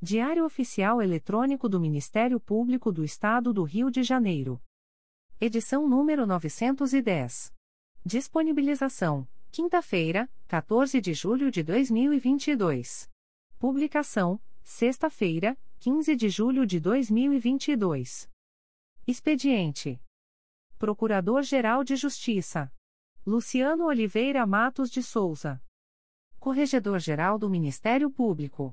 Diário Oficial Eletrônico do Ministério Público do Estado do Rio de Janeiro. Edição número 910. Disponibilização: quinta-feira, 14 de julho de 2022. Publicação: sexta-feira, 15 de julho de 2022. Expediente: Procurador-Geral de Justiça Luciano Oliveira Matos de Souza. Corregedor-Geral do Ministério Público.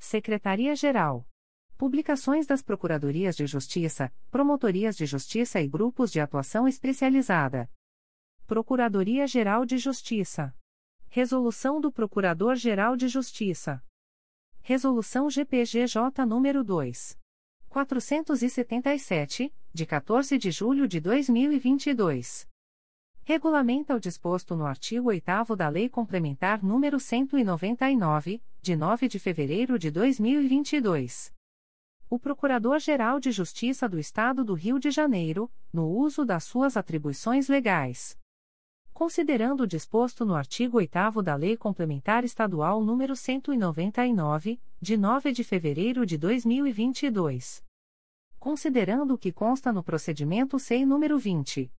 Secretaria-Geral. Publicações das Procuradorias de Justiça, Promotorias de Justiça e Grupos de Atuação Especializada. Procuradoria-Geral de Justiça. Resolução do Procurador-Geral de Justiça. Resolução GPGJ nº 2. 477, de 14 de julho de 2022. Regulamenta o disposto no artigo 8 da Lei Complementar nº 199, de 9 de fevereiro de 2022. O Procurador-Geral de Justiça do Estado do Rio de Janeiro, no uso das suas atribuições legais. Considerando o disposto no artigo 8 da Lei Complementar Estadual nº 199, de 9 de fevereiro de 2022. Considerando o que consta no procedimento SEI número 20.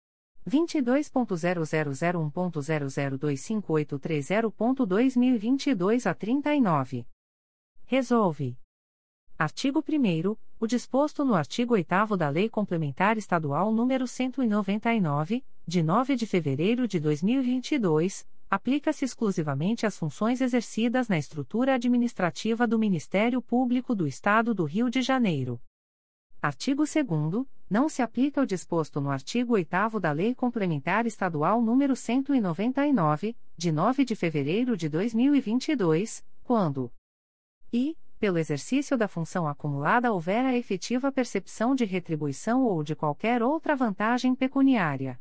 22.0001.0025830.2022 a 39. Resolve. Artigo 1 o disposto no artigo 8 da Lei Complementar Estadual nº 199, de 9 de fevereiro de 2022, aplica-se exclusivamente às funções exercidas na estrutura administrativa do Ministério Público do Estado do Rio de Janeiro. Artigo 2 não se aplica o disposto no artigo 8 da Lei Complementar Estadual nº 199, de 9 de fevereiro de 2022, quando e, pelo exercício da função acumulada houver a efetiva percepção de retribuição ou de qualquer outra vantagem pecuniária.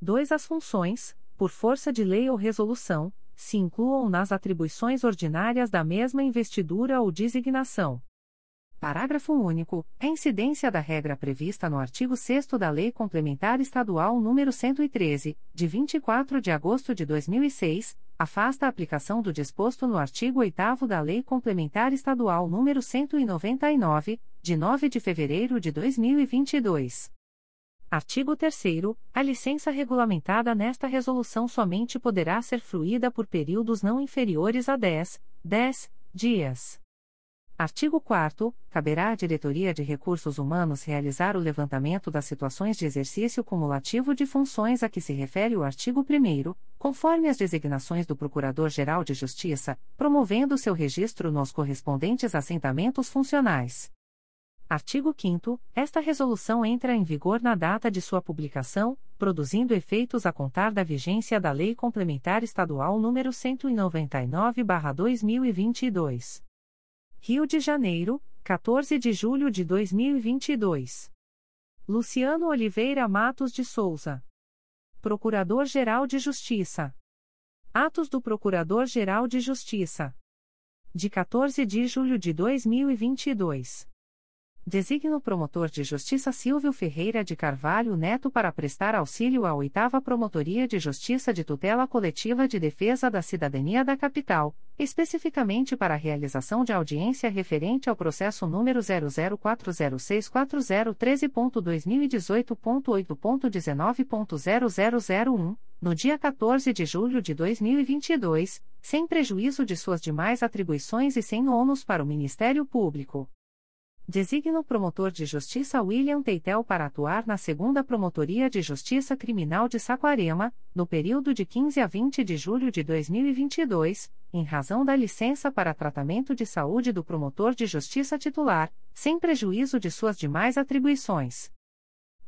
2. As funções, por força de lei ou resolução, se incluam nas atribuições ordinárias da mesma investidura ou designação. Parágrafo único. A incidência da regra prevista no artigo 6 da Lei Complementar Estadual nº 113, de 24 de agosto de 2006, afasta a aplicação do disposto no artigo 8 da Lei Complementar Estadual nº 199, de 9 de fevereiro de 2022. Artigo 3 A licença regulamentada nesta resolução somente poderá ser fruída por períodos não inferiores a 10, 10 dias. Artigo 4 Caberá à Diretoria de Recursos Humanos realizar o levantamento das situações de exercício cumulativo de funções a que se refere o artigo 1 conforme as designações do Procurador-Geral de Justiça, promovendo seu registro nos correspondentes assentamentos funcionais. Artigo 5 Esta resolução entra em vigor na data de sua publicação, produzindo efeitos a contar da vigência da Lei Complementar Estadual nº 199/2022. Rio de Janeiro, 14 de julho de 2022. Luciano Oliveira Matos de Souza. Procurador-Geral de Justiça. Atos do Procurador-Geral de Justiça. De 14 de julho de 2022. Designa o promotor de justiça Silvio Ferreira de Carvalho Neto para prestar auxílio à oitava Promotoria de Justiça de Tutela Coletiva de Defesa da Cidadania da Capital, especificamente para a realização de audiência referente ao processo número 004064013.2018.8.19.0001, no dia 14 de julho de 2022, sem prejuízo de suas demais atribuições e sem ônus para o Ministério Público. Designa o promotor de justiça William Teitel para atuar na segunda Promotoria de Justiça Criminal de Saquarema, no período de 15 a 20 de julho de 2022, em razão da licença para tratamento de saúde do promotor de justiça titular, sem prejuízo de suas demais atribuições.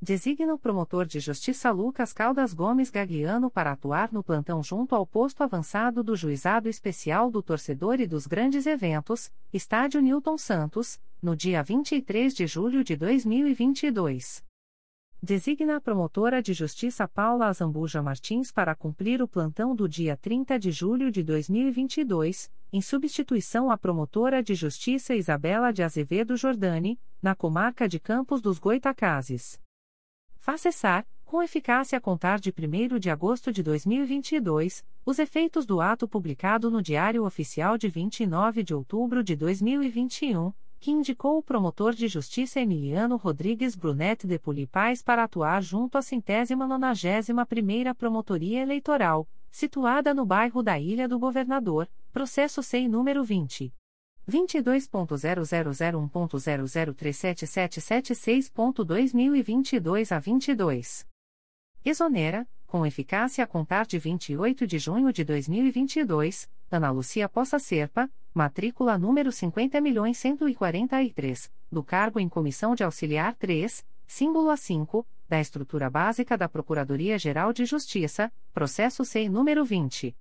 Designa o promotor de justiça Lucas Caldas Gomes Gagliano para atuar no plantão junto ao posto avançado do Juizado Especial do Torcedor e dos Grandes Eventos, Estádio Newton Santos, no dia 23 de julho de 2022. Designa a promotora de justiça Paula Azambuja Martins para cumprir o plantão do dia 30 de julho de 2022, em substituição à promotora de justiça Isabela de Azevedo Jordani, na comarca de Campos dos Goitacazes. Faça cessar, com eficácia a contar de 1 de agosto de 2022, os efeitos do ato publicado no Diário Oficial de 29 de outubro de 2021, que indicou o promotor de justiça Emiliano Rodrigues Brunet de Pulipais para atuar junto à centésima nonagésima primeira Promotoria Eleitoral, situada no bairro da Ilha do Governador, processo SEI número 20. 22.0001.0037776.2022 a 22. Exonera, com eficácia a contar de 28 de junho de 2022, Ana Lucia Poça Serpa, matrícula número 50.143, do cargo em Comissão de Auxiliar 3, símbolo A5, da estrutura básica da Procuradoria-Geral de Justiça, processo SEI número 20.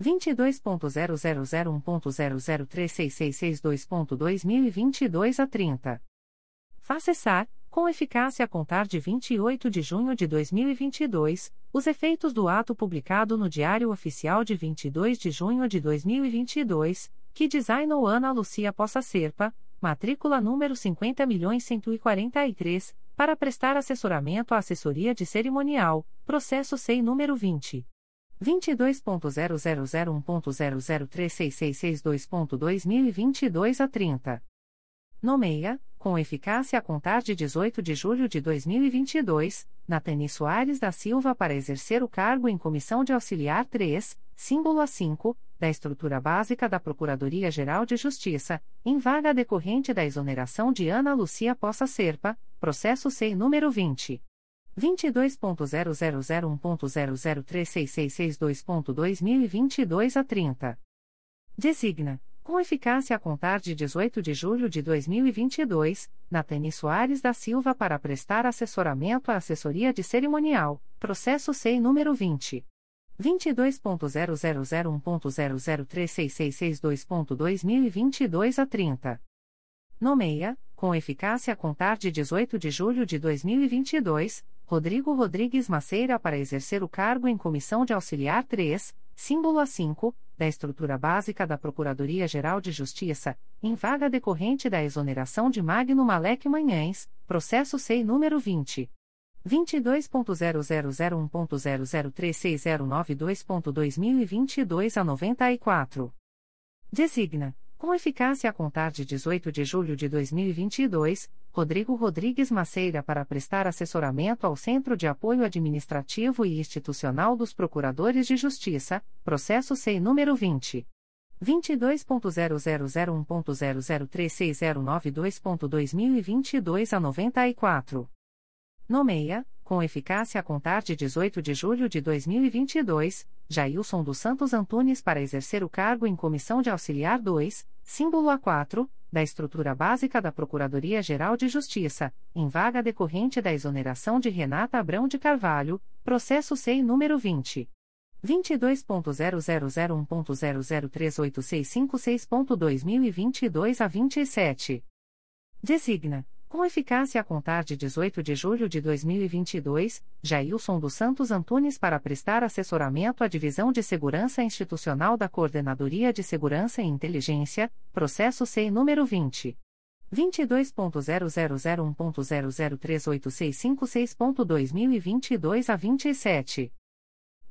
22.0001.0036662.2022 a 30. Faça cessar, com eficácia a contar de 28 de junho de 2022, os efeitos do ato publicado no Diário Oficial de 22 de junho de 2022, que designou Ana Lucia Poça Serpa, matrícula número 50.143, para prestar assessoramento à assessoria de cerimonial, processo SEI número 20. 22.0001.0036662.2022 a 30. Nomeia, com eficácia a contar de 18 de julho de 2022, Natani Soares da Silva para exercer o cargo em Comissão de Auxiliar 3, símbolo A5, da estrutura básica da Procuradoria-Geral de Justiça, em vaga decorrente da exoneração de Ana Lucia Poça Serpa, processo SEI número 20. 22.0001.0036662.2022 a 30. Designa, com eficácia a contar de 18 de julho de 2022, Natani Soares da Silva para prestar assessoramento à assessoria de cerimonial, processo SEI número 20. 22.0001.0036662.2022 a 30. Nomeia, com eficácia a contar de 18 de julho de 2022, Rodrigo Rodrigues Maceira para exercer o cargo em Comissão de Auxiliar 3, símbolo A5, da estrutura básica da Procuradoria-Geral de Justiça, em vaga decorrente da exoneração de Magno Malek Manhães, processo SEI número 20. 22.0001.0036092.2022 a 94. Designa com eficácia a contar de 18 de julho de 2022, Rodrigo Rodrigues Maceira para prestar assessoramento ao Centro de Apoio Administrativo e Institucional dos Procuradores de Justiça, processo SEI número 20. 22.0001.0036092.2022 a 94. Nomeia, com eficácia a contar de 18 de julho de 2022, Jailson dos Santos Antunes para exercer o cargo em Comissão de Auxiliar 2, símbolo A4, da estrutura básica da Procuradoria-Geral de Justiça, em vaga decorrente da exoneração de Renata Abrão de Carvalho, processo SEI número 20. 22.0001.0038656.2022 a 27. Designa com eficácia a contar de 18 de julho de 2022, Jailson dos Santos Antunes para prestar assessoramento à Divisão de Segurança Institucional da Coordenadoria de Segurança e Inteligência, processo SEI número 20. 22.0001.0038656.2022 a 27.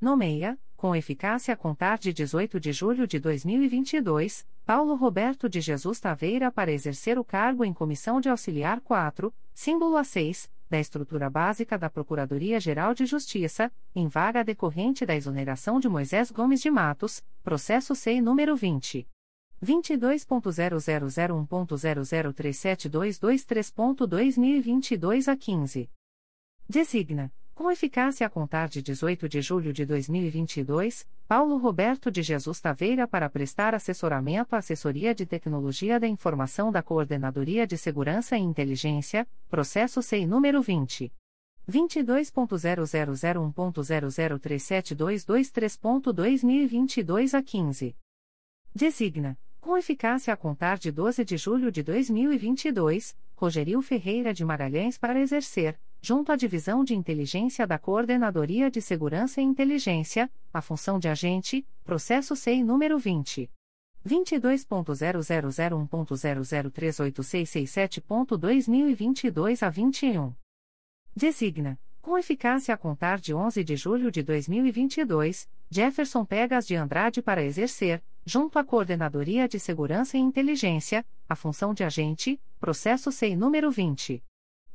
Nomeia, com eficácia a contar de 18 de julho de 2022, Paulo Roberto de Jesus Taveira para exercer o cargo em Comissão de Auxiliar 4, símbolo A6, da estrutura básica da Procuradoria-Geral de Justiça, em vaga decorrente da exoneração de Moisés Gomes de Matos, processo SEI número 20. 22.0001.0037223.2022 a 15. Designa com eficácia a contar de 18 de julho de 2022, Paulo Roberto de Jesus Taveira para prestar assessoramento à Assessoria de Tecnologia da Informação da Coordenadoria de Segurança e Inteligência, processo SEI número 20. 22.0001.0037223.2022 a 15. Designa, com eficácia a contar de 12 de julho de 2022, Rogerio Ferreira de Magalhães para exercer, junto à Divisão de Inteligência da Coordenadoria de Segurança e Inteligência, a função de agente, processo SEI número 20. 22.0001.0038667.2022 a 21. Designa, com eficácia a contar de 11 de julho de 2022, Jefferson Pegas de Andrade para exercer, junto à Coordenadoria de Segurança e Inteligência, a função de agente, processo SEI número 20.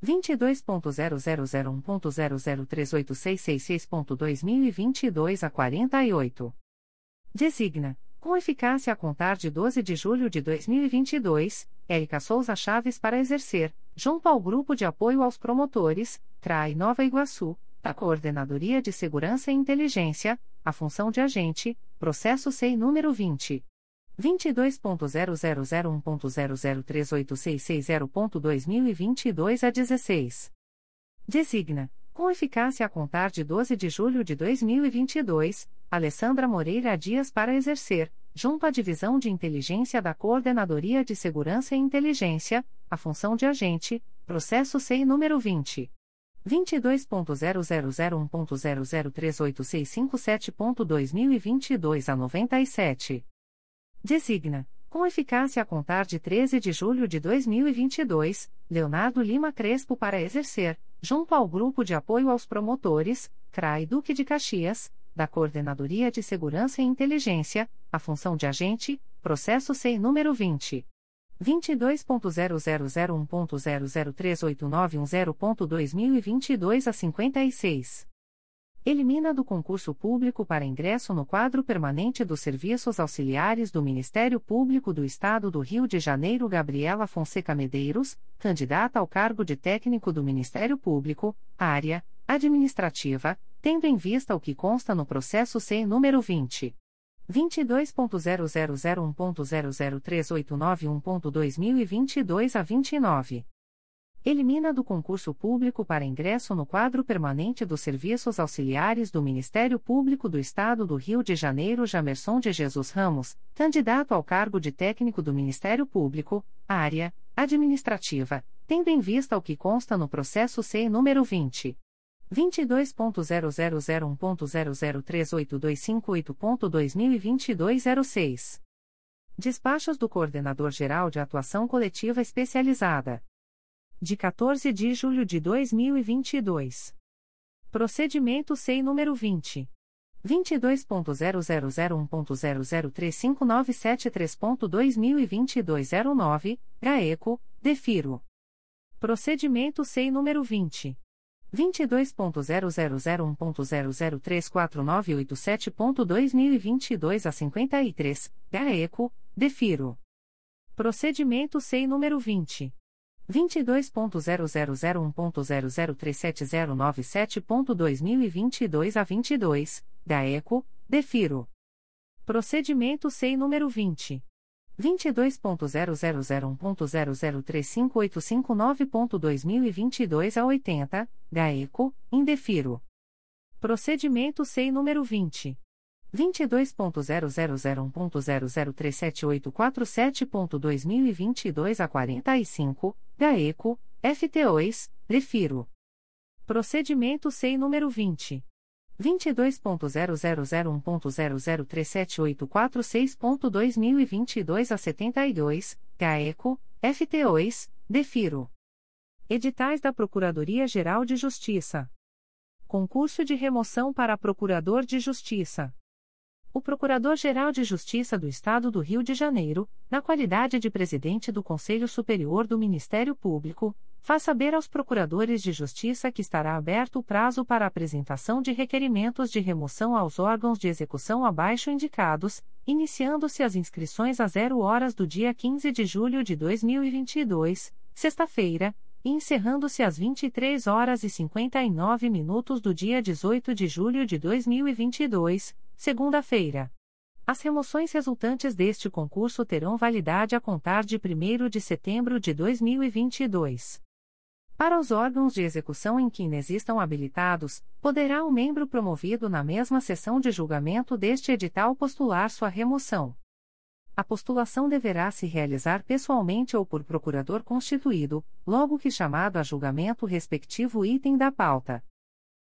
22.0001.0038666.2022 a 48. Designa, com eficácia a contar de 12 de julho de 2022, Érica Souza Chaves para exercer, junto ao Grupo de Apoio aos Promotores, CRAI Nova Iguaçu, da Coordenadoria de Segurança e Inteligência, a função de agente, processo SEI número 20. 22.0001.0038660.2022 a 16. Designa, com eficácia a contar de 12 de julho de 2022, Alessandra Moreira Dias para exercer, junto à Divisão de Inteligência da Coordenadoria de Segurança e Inteligência, a função de agente, processo SEI número 20. 22.0001.0038657.2022 a 97. Designa, com eficácia a contar de 13 de julho de 2022, Leonardo Lima Crespo para exercer, junto ao Grupo de Apoio aos Promotores, CRAI Duque de Caxias, da Coordenadoria de Segurança e Inteligência, a função de agente, processo SEI número 20. 22.0001.0038910.2022 a 56. Elimina do concurso público para ingresso no quadro permanente dos serviços auxiliares do Ministério Público do Estado do Rio de Janeiro Gabriela Fonseca Medeiros, candidata ao cargo de técnico do Ministério Público, área administrativa, tendo em vista o que consta no processo C número 20 22.0001.00389.2022 a 29. Elimina do concurso público para ingresso no quadro permanente dos serviços auxiliares do Ministério Público do Estado do Rio de Janeiro Jamerson de Jesus Ramos, candidato ao cargo de técnico do Ministério Público, área administrativa, tendo em vista o que consta no processo C número 20. 22.0001.0038258.2022 06. Despachos do Coordenador-Geral de Atuação Coletiva Especializada de 14 de julho de 2022. Procedimento SEI número 20. 22.0001.0035973.2022 09, GAECO, DEFIRO. Procedimento SEI número 20. 22.0001.0034987.2022 a 53, GAECO, DEFIRO. Procedimento SEI número 20. 22.0001.0037097.2022 a 22, GAECO, defiro. Procedimento SEI número 20. 22.0001.0035859.2022 a 80, GAECO, indefiro. Procedimento SEI número 20. 22.0001.0037847.2022 a 45, GAECO, FT2, refiro. Procedimento SEI número 20. 22.0001.0037846.2022 a 72, GAECO, FT2, defiro. Editais da Procuradoria-Geral de Justiça. Concurso de remoção para Procurador de Justiça. O Procurador-Geral de Justiça do Estado do Rio de Janeiro, na qualidade de presidente do Conselho Superior do Ministério Público, faz saber aos procuradores de justiça que estará aberto o prazo para apresentação de requerimentos de remoção aos órgãos de execução abaixo indicados, iniciando-se as inscrições às 0 horas do dia 15 de julho de 2022, sexta-feira, e encerrando-se às 23 horas e 59 minutos do dia 18 de julho de 2022, segunda-feira. As remoções resultantes deste concurso terão validade a contar de 1 de setembro de 2022. Para os órgãos de execução em que inexistam habilitados, poderá o membro promovido na mesma sessão de julgamento deste edital postular sua remoção. A postulação deverá se realizar pessoalmente ou por procurador constituído, logo que chamado a julgamento o respectivo item da pauta.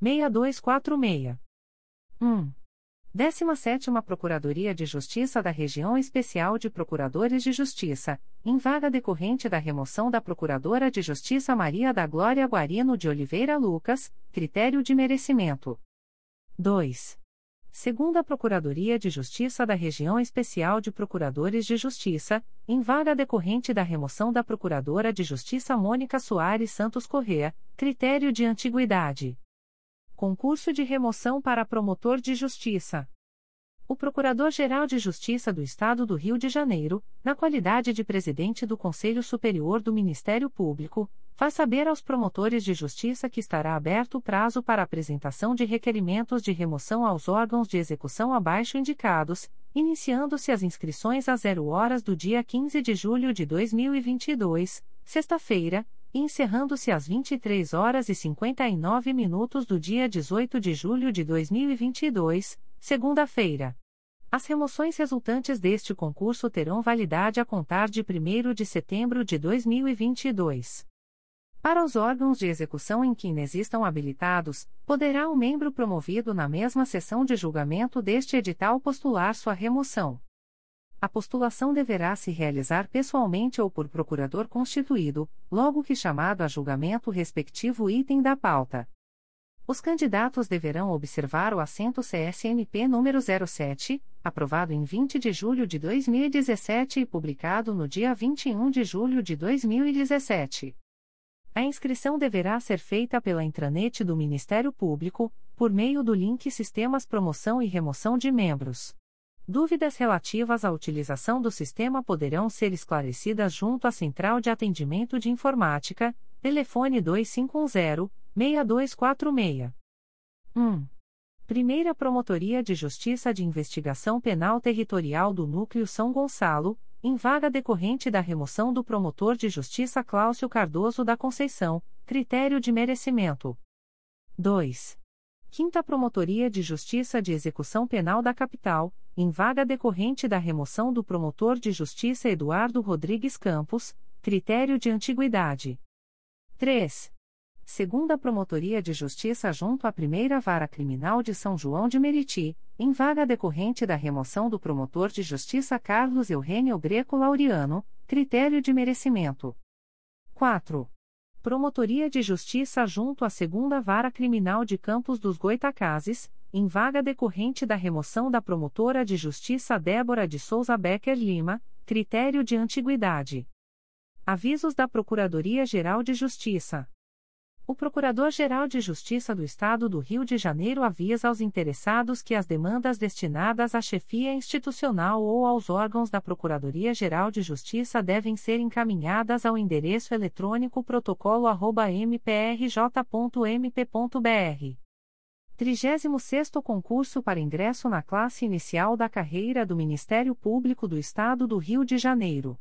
6246. 1. 17 Procuradoria de Justiça da Região Especial de Procuradores de Justiça, em vaga decorrente da remoção da Procuradora de Justiça Maria da Glória Guarino de Oliveira Lucas, critério de merecimento. 2. Segunda Procuradoria de Justiça da Região Especial de Procuradores de Justiça, em vaga decorrente da remoção da Procuradora de Justiça Mônica Soares Santos Correa, critério de antiguidade. Concurso de remoção para promotor de justiça. O Procurador-Geral de Justiça do Estado do Rio de Janeiro, na qualidade de presidente do Conselho Superior do Ministério Público, faz saber aos promotores de justiça que estará aberto o prazo para apresentação de requerimentos de remoção aos órgãos de execução abaixo indicados, iniciando-se as inscrições às 0 horas do dia 15 de julho de 2022, sexta-feira, encerrando-se às 23 horas e 59 minutos do dia 18 de julho de 2022, segunda-feira. As remoções resultantes deste concurso terão validade a contar de 1 de setembro de 2022. Para os órgãos de execução em que inexistam habilitados, poderá o membro promovido na mesma sessão de julgamento deste edital postular sua remoção. A postulação deverá se realizar pessoalmente ou por procurador constituído, logo que chamado a julgamento o respectivo item da pauta. Os candidatos deverão observar o assento CSMP número 07, aprovado em 20 de julho de 2017 e publicado no dia 21 de julho de 2017. A inscrição deverá ser feita pela intranet do Ministério Público, por meio do link Sistemas Promoção e Remoção de Membros. Dúvidas relativas à utilização do sistema poderão ser esclarecidas junto à Central de Atendimento de Informática, telefone 2510-6246. 1. Primeira Promotoria de Justiça de Investigação Penal Territorial do Núcleo São Gonçalo, em vaga decorrente da remoção do promotor de justiça Cláudio Cardoso da Conceição, critério de merecimento. 2. Quinta Promotoria de Justiça de Execução Penal da Capital, em vaga decorrente da remoção do promotor de justiça Eduardo Rodrigues Campos, critério de antiguidade. 3. Segunda Promotoria de Justiça junto à Primeira Vara Criminal de São João de Meriti, em vaga decorrente da remoção do promotor de justiça Carlos Eugênio Greco Laureano, critério de merecimento. 4. Promotoria de Justiça junto à Segunda Vara Criminal de Campos dos Goitacazes, em vaga decorrente da remoção da promotora de justiça Débora de Souza Becker Lima, critério de antiguidade. Avisos da Procuradoria-Geral de Justiça. O Procurador-Geral de Justiça do Estado do Rio de Janeiro avisa aos interessados que as demandas destinadas à chefia institucional ou aos órgãos da Procuradoria-Geral de Justiça devem ser encaminhadas ao endereço eletrônico protocolo@mprj.mp.br 36º concurso para ingresso na classe inicial da carreira do Ministério Público do Estado do Rio de Janeiro.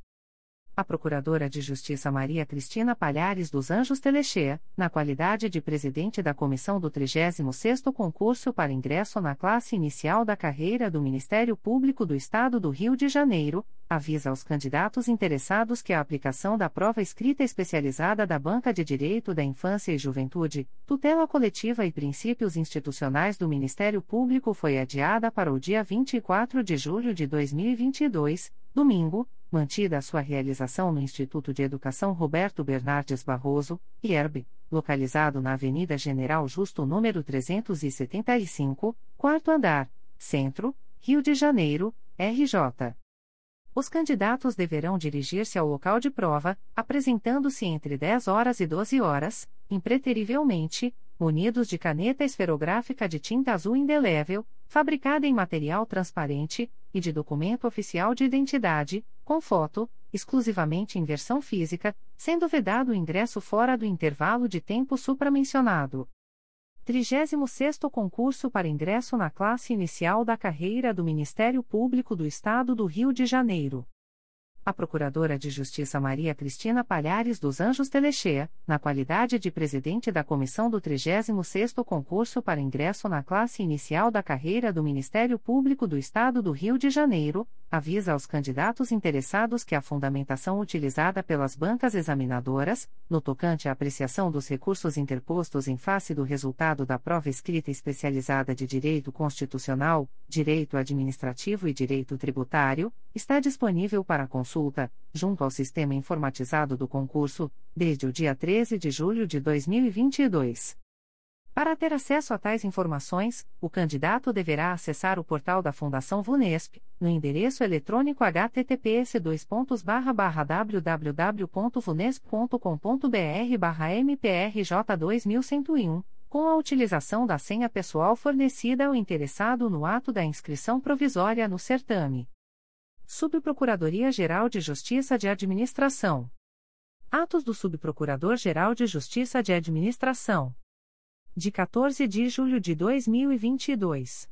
A Procuradora de Justiça Maria Cristina Palhares dos Anjos Telechea, na qualidade de presidente da comissão do 36º concurso para ingresso na classe inicial da carreira do Ministério Público do Estado do Rio de Janeiro, avisa aos candidatos interessados que a aplicação da prova escrita especializada da Banca de Direito da Infância e Juventude, Tutela Coletiva e Princípios Institucionais do Ministério Público foi adiada para o dia 24 de julho de 2022, domingo mantida a sua realização no Instituto de Educação Roberto Bernardes Barroso, IERB, localizado na Avenida General Justo número 375, quarto andar, Centro, Rio de Janeiro, RJ. Os candidatos deverão dirigir-se ao local de prova, apresentando-se entre 10 horas e 12 horas, impreterivelmente, munidos de caneta esferográfica de tinta azul indelével, fabricada em material transparente, e de documento oficial de identidade, com foto, exclusivamente em versão física, sendo vedado o ingresso fora do intervalo de tempo supramencionado. 36º Concurso para ingresso na classe inicial da carreira do Ministério Público do Estado do Rio de Janeiro a Procuradora de Justiça Maria Cristina Palhares dos Anjos Telechea, na qualidade de presidente da comissão do 36º concurso para ingresso na classe inicial da carreira do Ministério Público do Estado do Rio de Janeiro, avisa aos candidatos interessados que a fundamentação utilizada pelas bancas examinadoras, no tocante à apreciação dos recursos interpostos em face do resultado da prova escrita especializada de Direito Constitucional, Direito Administrativo e Direito Tributário, está disponível para consulta consulta, junto ao sistema informatizado do concurso, desde o dia 13 de julho de 2022. Para ter acesso a tais informações, o candidato deverá acessar o portal da Fundação Vunesp, no endereço eletrônico https://www.vunesp.com.br/mprj 2101, com a utilização da senha pessoal fornecida ao interessado no ato da inscrição provisória no certame. Subprocuradoria-Geral de Justiça de Administração. Atos do Subprocurador-Geral de Justiça de Administração. De 14 de julho de 2022.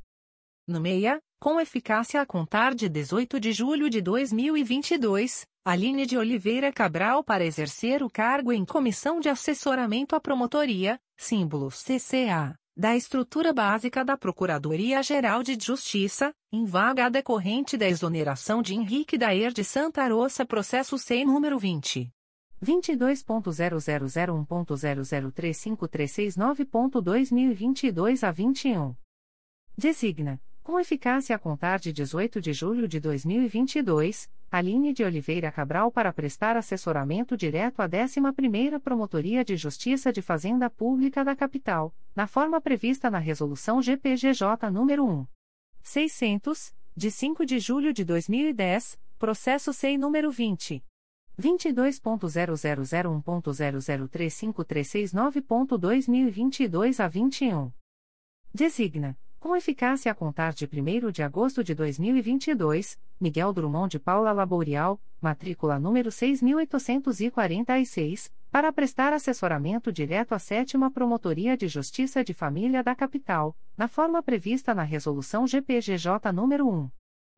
Nomeia, com eficácia a contar de 18 de julho de 2022, Aline de Oliveira Cabral para exercer o cargo em Comissão de Assessoramento à Promotoria, símbolo CCA da estrutura básica da Procuradoria-Geral de Justiça, em vaga decorrente da exoneração de Henrique Daer de Santa Roça processo SEI número 20. 22.0001.0035369.2022 a 21. Designa, com eficácia a contar de 18 de julho de 2022, Aline de Oliveira Cabral para prestar assessoramento direto à 11ª Promotoria de Justiça de Fazenda Pública da Capital, na forma prevista na Resolução GPGJ nº 1. 600, de 5 de julho de 2010, processo SEI número 20. 22.0001.0035369.2022 a 21. Designa com eficácia a contar de 1 de agosto de 2022, Miguel Drummond de Paula Laborial, matrícula número 6846, para prestar assessoramento direto à 7 Promotoria de Justiça de Família da Capital, na forma prevista na Resolução GPGJ nº 1.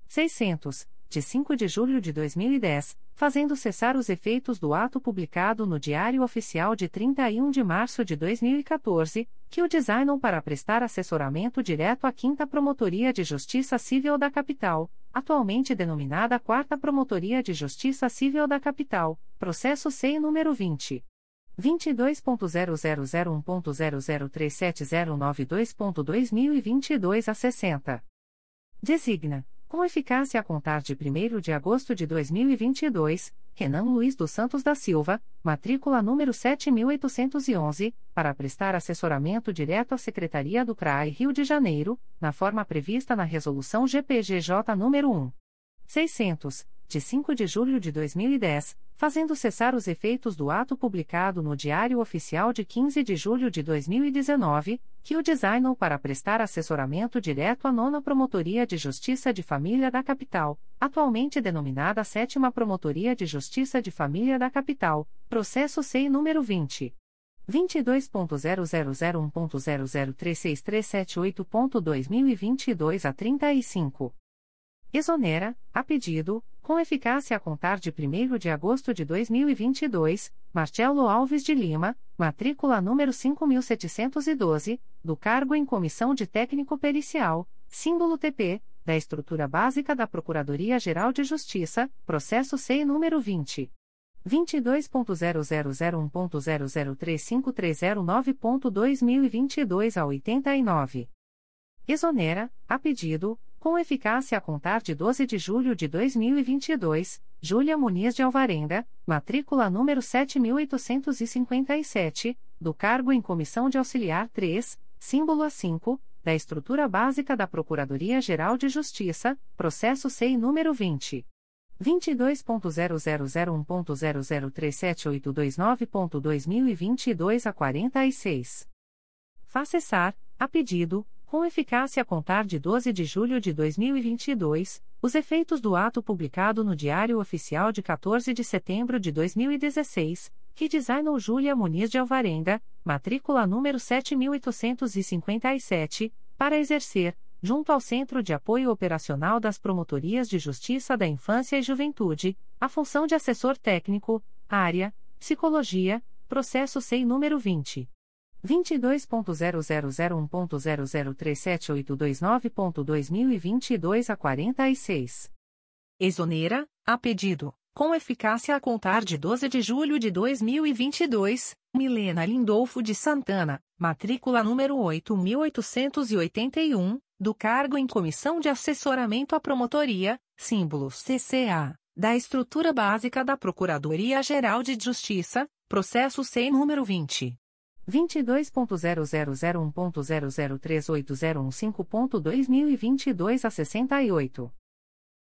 600, de 5 de julho de 2010, fazendo cessar os efeitos do ato publicado no Diário Oficial de 31 de março de 2014, que o designam para prestar assessoramento direto à 5 Promotoria de Justiça Civil da Capital, atualmente denominada 4 Promotoria de Justiça Civil da Capital, processo SEI número 20. 22.0001.0037092.2022 a 60. Designa com eficácia a contar de 1 de agosto de 2022, Renan Luiz dos Santos da Silva, matrícula número 7811, para prestar assessoramento direto à Secretaria do CRAI Rio de Janeiro, na forma prevista na Resolução GPGJ nº 1. 600, de 5 de julho de 2010, fazendo cessar os efeitos do ato publicado no Diário Oficial de 15 de julho de 2019, que o designou para prestar assessoramento direto à nona Promotoria de Justiça de Família da Capital, atualmente denominada Sétima Promotoria de Justiça de Família da Capital, processo SEI número 20. 22.0001.0036378.2022 a 35. Exonera, a pedido, com eficácia a contar de 1 de agosto de 2022, Marcelo Alves de Lima, matrícula número 5712, do cargo em Comissão de Técnico Pericial, símbolo TP, da Estrutura Básica da Procuradoria-Geral de Justiça, processo SEI número 20. 22.0001.0035309.2022 a 89. Exonera, a pedido, com eficácia a contar de 12 de julho de 2022, Júlia Muniz de Alvarenda, matrícula número 7857, do cargo em Comissão de Auxiliar 3, símbolo A5, da Estrutura Básica da Procuradoria-Geral de Justiça, processo SEI número 20. 22.0001.0037829.2022 a 46. Faça a pedido, com eficácia a contar de 12 de julho de 2022, os efeitos do ato publicado no Diário Oficial de 14 de setembro de 2016, que designou Júlia Muniz de Alvarenga, matrícula número 7857, para exercer, junto ao Centro de Apoio Operacional das Promotorias de Justiça da Infância e Juventude, a função de assessor técnico, área, psicologia, processo SEI número 20. 22.0001.0037829.2022 a 46. Exonera, a pedido, com eficácia a contar de 12 de julho de 2022, Milena Lindolfo de Santana, matrícula número 8881, do cargo em Comissão de Assessoramento à Promotoria, símbolo CCA, da Estrutura Básica da Procuradoria-Geral de Justiça, processo SEI número 20. 22.0001.0038015.2022 a 68.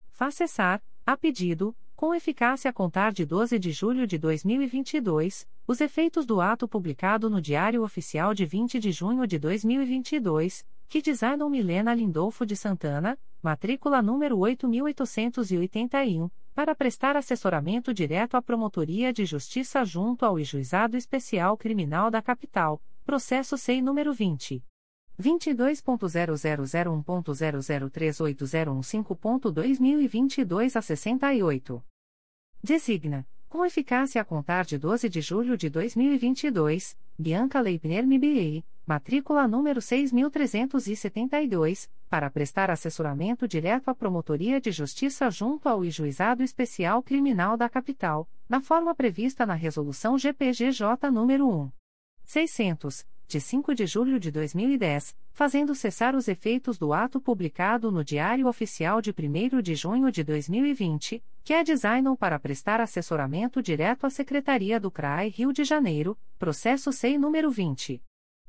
Faça cessar, a pedido, com eficácia a contar de 12 de julho de 2022, os efeitos do ato publicado no Diário Oficial de 20 de junho de 2022, que designam Milena Lindolfo de Santana, matrícula número 8881, para prestar assessoramento direto à Promotoria de Justiça junto ao Juizado Especial Criminal da Capital, processo SEI número 20. 22.0001.0038015.2022 a 68. Designa, com eficácia a contar de 12 de julho de 2022, Bianca Leibner MBA, matrícula número 6372, para prestar assessoramento direto à Promotoria de Justiça junto ao Juizado Especial Criminal da Capital, na forma prevista na Resolução GPGJ nº 1. 600, de 5 de julho de 2010, fazendo cessar os efeitos do ato publicado no Diário Oficial de 1 de junho de 2020, que é designam para prestar assessoramento direto à Secretaria do CRAI Rio de Janeiro, processo SEI número 20.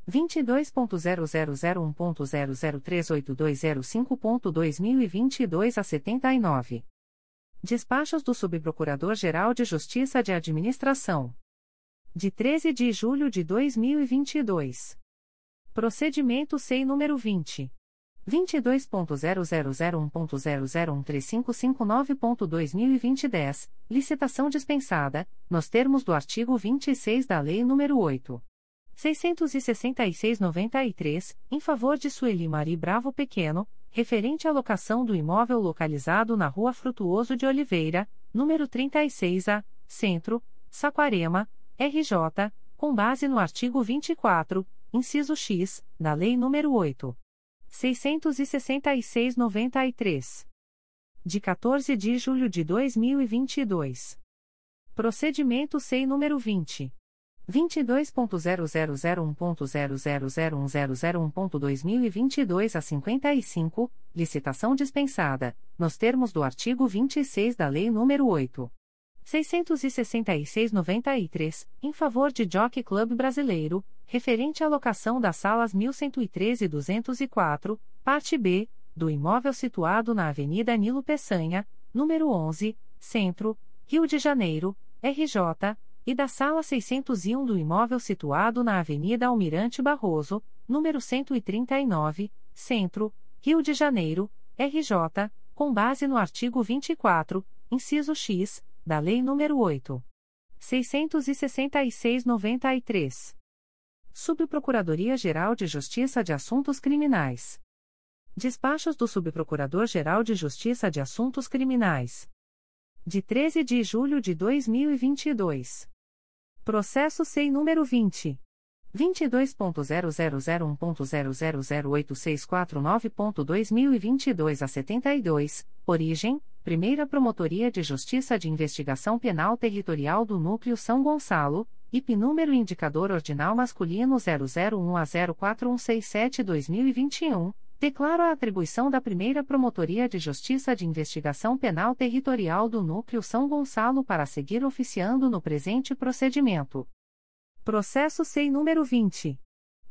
22.0001.0038205.2022 a 79. Despachos do Subprocurador-Geral de Justiça de Administração. De 13 de julho de 2022. Procedimento SEI número 20. 22.0001.0013559.2020 licitação dispensada, nos termos do artigo 26 da Lei nº 8. 666-93, em favor de Sueli Mari Bravo Pequeno, referente à locação do imóvel localizado na Rua Frutuoso de Oliveira, número 36A, Centro, Saquarema, RJ, com base no artigo 24, inciso X, da Lei nº 8. 666-93. De 14 de julho de 2022. Procedimento SEI número 20. 22.0001.0001001.2022 a 55, licitação dispensada, nos termos do artigo 26 da Lei nº 8. 666-93, em favor de Jockey Club Brasileiro, referente à locação das salas 1113 e 204, parte B, do imóvel situado na Avenida Nilo Peçanha, número 11, Centro, Rio de Janeiro, RJ, e da sala 601 do imóvel situado na Avenida Almirante Barroso, número 139, Centro, Rio de Janeiro, RJ, com base no artigo 24, inciso X, da Lei nº 8. 666-93. Subprocuradoria-Geral de Justiça de Assuntos Criminais. Despachos do Subprocurador-Geral de Justiça de Assuntos Criminais. De 13 de julho de 2022. Processo SEI número 20. 22.0001.0008649.2022 a 72, origem, Primeira Promotoria de Justiça de Investigação Penal Territorial do Núcleo São Gonçalo, IP número indicador ordinal masculino 001 a 04167-2021, declaro a atribuição da Primeira Promotoria de Justiça de Investigação Penal Territorial do Núcleo São Gonçalo para seguir oficiando no presente procedimento. Processo SEI número 20.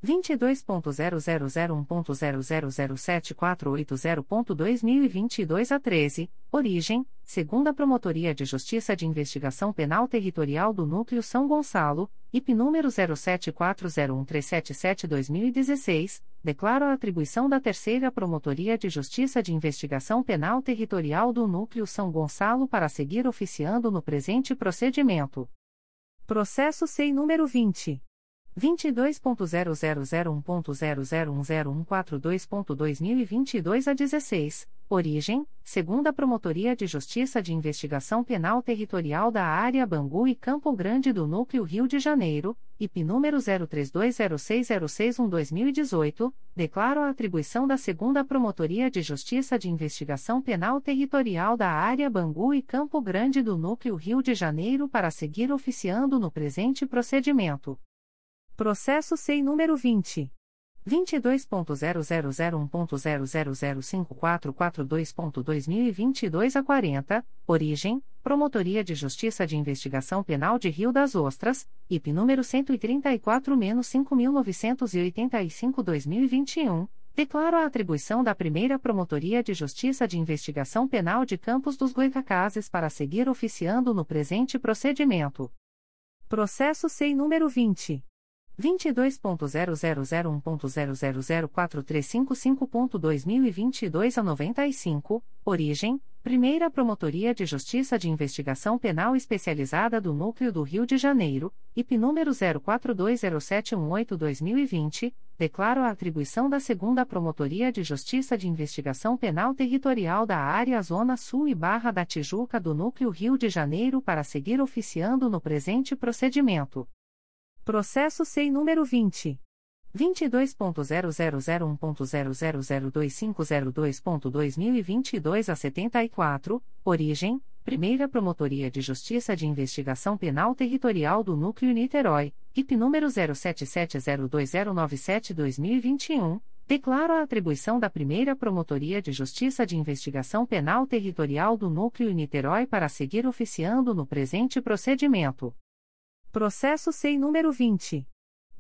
22.0001.0007480.2022 a 13, origem, segunda Promotoria de Justiça de Investigação Penal Territorial do Núcleo São Gonçalo, IP número 07401377-2016, declaro a atribuição da terceira Promotoria de Justiça de Investigação Penal Territorial do Núcleo São Gonçalo para seguir oficiando no presente procedimento. Processo SEI número 20. 22.0001.0010142.2022 a 16, origem, segunda Promotoria de Justiça de Investigação Penal Territorial da Área Bangu e Campo Grande do Núcleo Rio de Janeiro, IP número 03206061-2018, declaro a atribuição da segunda Promotoria de Justiça de Investigação Penal Territorial da Área Bangu e Campo Grande do Núcleo Rio de Janeiro para seguir oficiando no presente procedimento. Processo SEI número 20. 22.0001.0005442.2022 a 40, origem, Promotoria de Justiça de Investigação Penal de Rio das Ostras, IP número 134-5985-2021, declaro a atribuição da primeira Promotoria de Justiça de Investigação Penal de Campos dos Goitacazes para seguir oficiando no presente procedimento. Processo SEI número 20. 22.0001.0004355.2022 a 95, origem, Primeira Promotoria de Justiça de Investigação Penal Especializada do Núcleo do Rio de Janeiro, IP número 04207182-2020, declaro a atribuição da Segunda Promotoria de Justiça de Investigação Penal Territorial da Área Zona Sul e Barra da Tijuca do Núcleo Rio de Janeiro para seguir oficiando no presente procedimento. Processo SEI número 20. 22.0001.0002502.2022 a 74, origem, Primeira Promotoria de Justiça de Investigação Penal Territorial do Núcleo Niterói, IP número 07702097-2021, declaro a atribuição da Primeira Promotoria de Justiça de Investigação Penal Territorial do Núcleo Niterói para seguir oficiando no presente procedimento. Processo SEI número 20.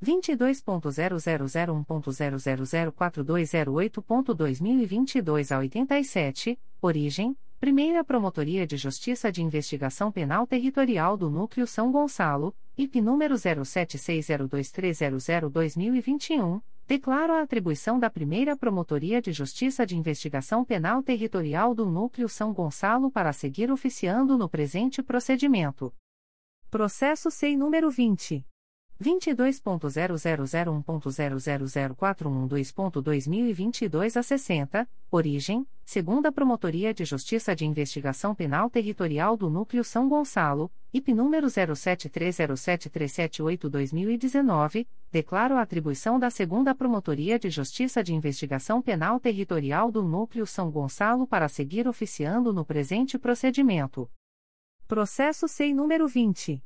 22.0001.0004208.2022 a 87, origem, Primeira Promotoria de Justiça de Investigação Penal Territorial do Núcleo São Gonçalo, IP número 07602300-2021, declaro a atribuição da Primeira Promotoria de Justiça de Investigação Penal Territorial do Núcleo São Gonçalo para seguir oficiando no presente procedimento. Processo SEI número 20. 22.0001.0004112.2022 a 60, origem, segunda Promotoria de Justiça de Investigação Penal Territorial do Núcleo São Gonçalo, IP número 07307378-2019, declaro a atribuição da segunda Promotoria de Justiça de Investigação Penal Territorial do Núcleo São Gonçalo para seguir oficiando no presente procedimento. Processo SEI número 20.